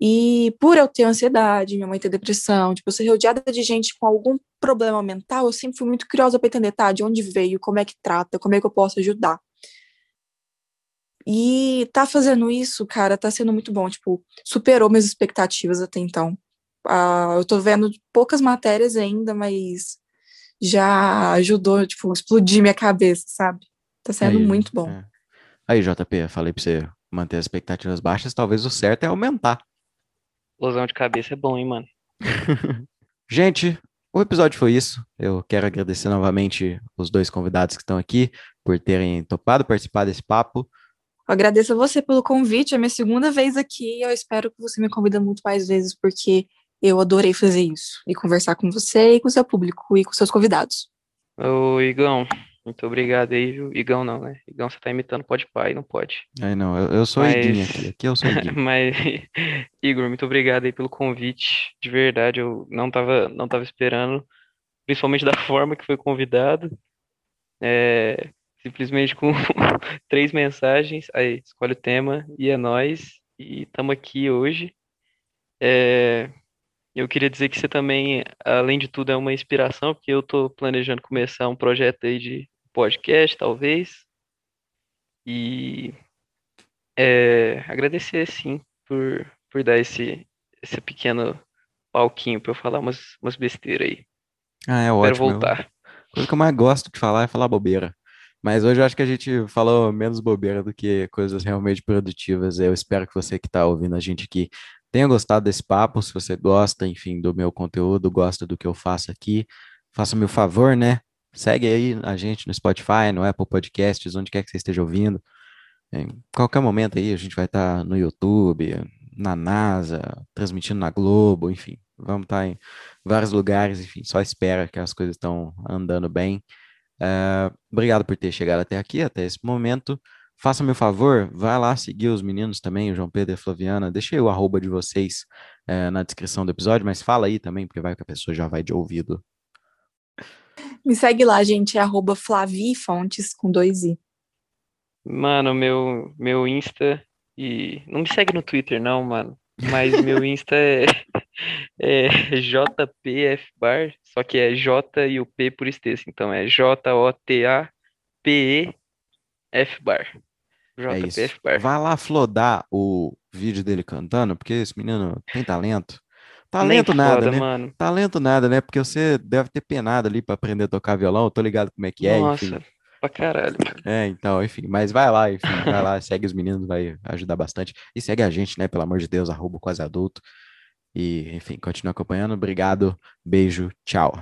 [SPEAKER 2] E por eu ter ansiedade, minha mãe ter depressão, tipo, eu ser rodeada de gente com algum problema mental, eu sempre fui muito curiosa para entender, tá, de onde veio, como é que trata, como é que eu posso ajudar. E tá fazendo isso, cara, tá sendo muito bom, tipo, superou minhas expectativas até então. Ah, eu tô vendo poucas matérias ainda, mas já ajudou, tipo, explodir minha cabeça, sabe? Tá sendo
[SPEAKER 1] Aí,
[SPEAKER 2] muito bom.
[SPEAKER 1] é. Aí, JP, falei pra você manter as expectativas baixas, talvez o certo é aumentar.
[SPEAKER 3] Explosão de cabeça é bom, hein, mano?
[SPEAKER 1] Gente, o episódio foi isso. Eu quero agradecer novamente os dois convidados que estão aqui por terem topado participar desse papo.
[SPEAKER 2] Eu agradeço a você pelo convite, é minha segunda vez aqui, e eu espero que você me convida muito mais vezes, porque eu adorei fazer isso, e conversar com você e com o seu público e com seus convidados.
[SPEAKER 3] Ô, Igão, muito obrigado aí, viu? Igão não, né? Igão, você tá imitando pode pai, não pode.
[SPEAKER 1] Aí não, eu, eu sou
[SPEAKER 3] Mas-
[SPEAKER 1] Iguinho aqui. Aqui eu sou Iguinho.
[SPEAKER 3] Mas, Igor, muito obrigado aí pelo convite. De verdade, eu não tava, não tava esperando, principalmente da forma que foi convidado. É, simplesmente com três mensagens, aí escolhe o tema e é nós. E estamos aqui hoje. É, eu queria dizer que você também, além de tudo, é uma inspiração, porque eu estou planejando começar um projeto aí de podcast, talvez. E é, agradecer, sim, por, por dar esse, esse pequeno palquinho para eu falar umas, umas besteiras aí.
[SPEAKER 1] Ah, é ótimo. eu-
[SPEAKER 3] voltar.
[SPEAKER 1] A coisa que eu mais gosto de falar é falar bobeira. Mas hoje eu acho que a gente falou menos bobeira do que coisas realmente produtivas. Eu espero que você que está ouvindo a gente aqui tenha gostado desse papo. Se você gosta, enfim, do meu conteúdo, gosta do que eu faço aqui, faça-me o favor, né? Segue aí a gente no Spotify, no Apple Podcasts, onde quer que você esteja ouvindo. Em qualquer momento aí, a gente vai estar no YouTube, na NASA, transmitindo na Globo, enfim. Vamos estar em vários lugares, enfim, só espera que as coisas estão andando bem. Eh, obrigado por ter chegado até aqui, até esse momento. Faça-me o favor, vai lá seguir os meninos também, o João Pedro e a Flaviana. Deixei o arroba de vocês eh, na descrição do episódio, mas fala aí também, porque vai que a pessoa já vai de ouvido.
[SPEAKER 2] Me segue lá, gente, é arroba Flavi Fontes com dois I.
[SPEAKER 3] Mano, meu, meu Insta e. Não me segue no Twitter, não, mano. Mas meu Insta é, é JPFbar, só que é J e o P por extenso. Então é J-O-T-A-P-E-F bar.
[SPEAKER 1] É isso.
[SPEAKER 3] JPF bar.
[SPEAKER 1] Vai lá flodar o vídeo dele cantando, porque esse menino tem talento. Talento nada, né?
[SPEAKER 3] mano.
[SPEAKER 1] Talento nada, né? Porque você deve ter penado ali pra aprender a tocar violão, eu tô ligado como é que é, enfim.
[SPEAKER 3] Nossa, pra caralho, mano.
[SPEAKER 1] É, então, enfim, mas vai lá, enfim, vai lá, segue os meninos, vai ajudar bastante. E segue a gente, né? Pelo amor de Deus, arroba quase adulto. E, enfim, continua acompanhando. Obrigado, beijo, tchau.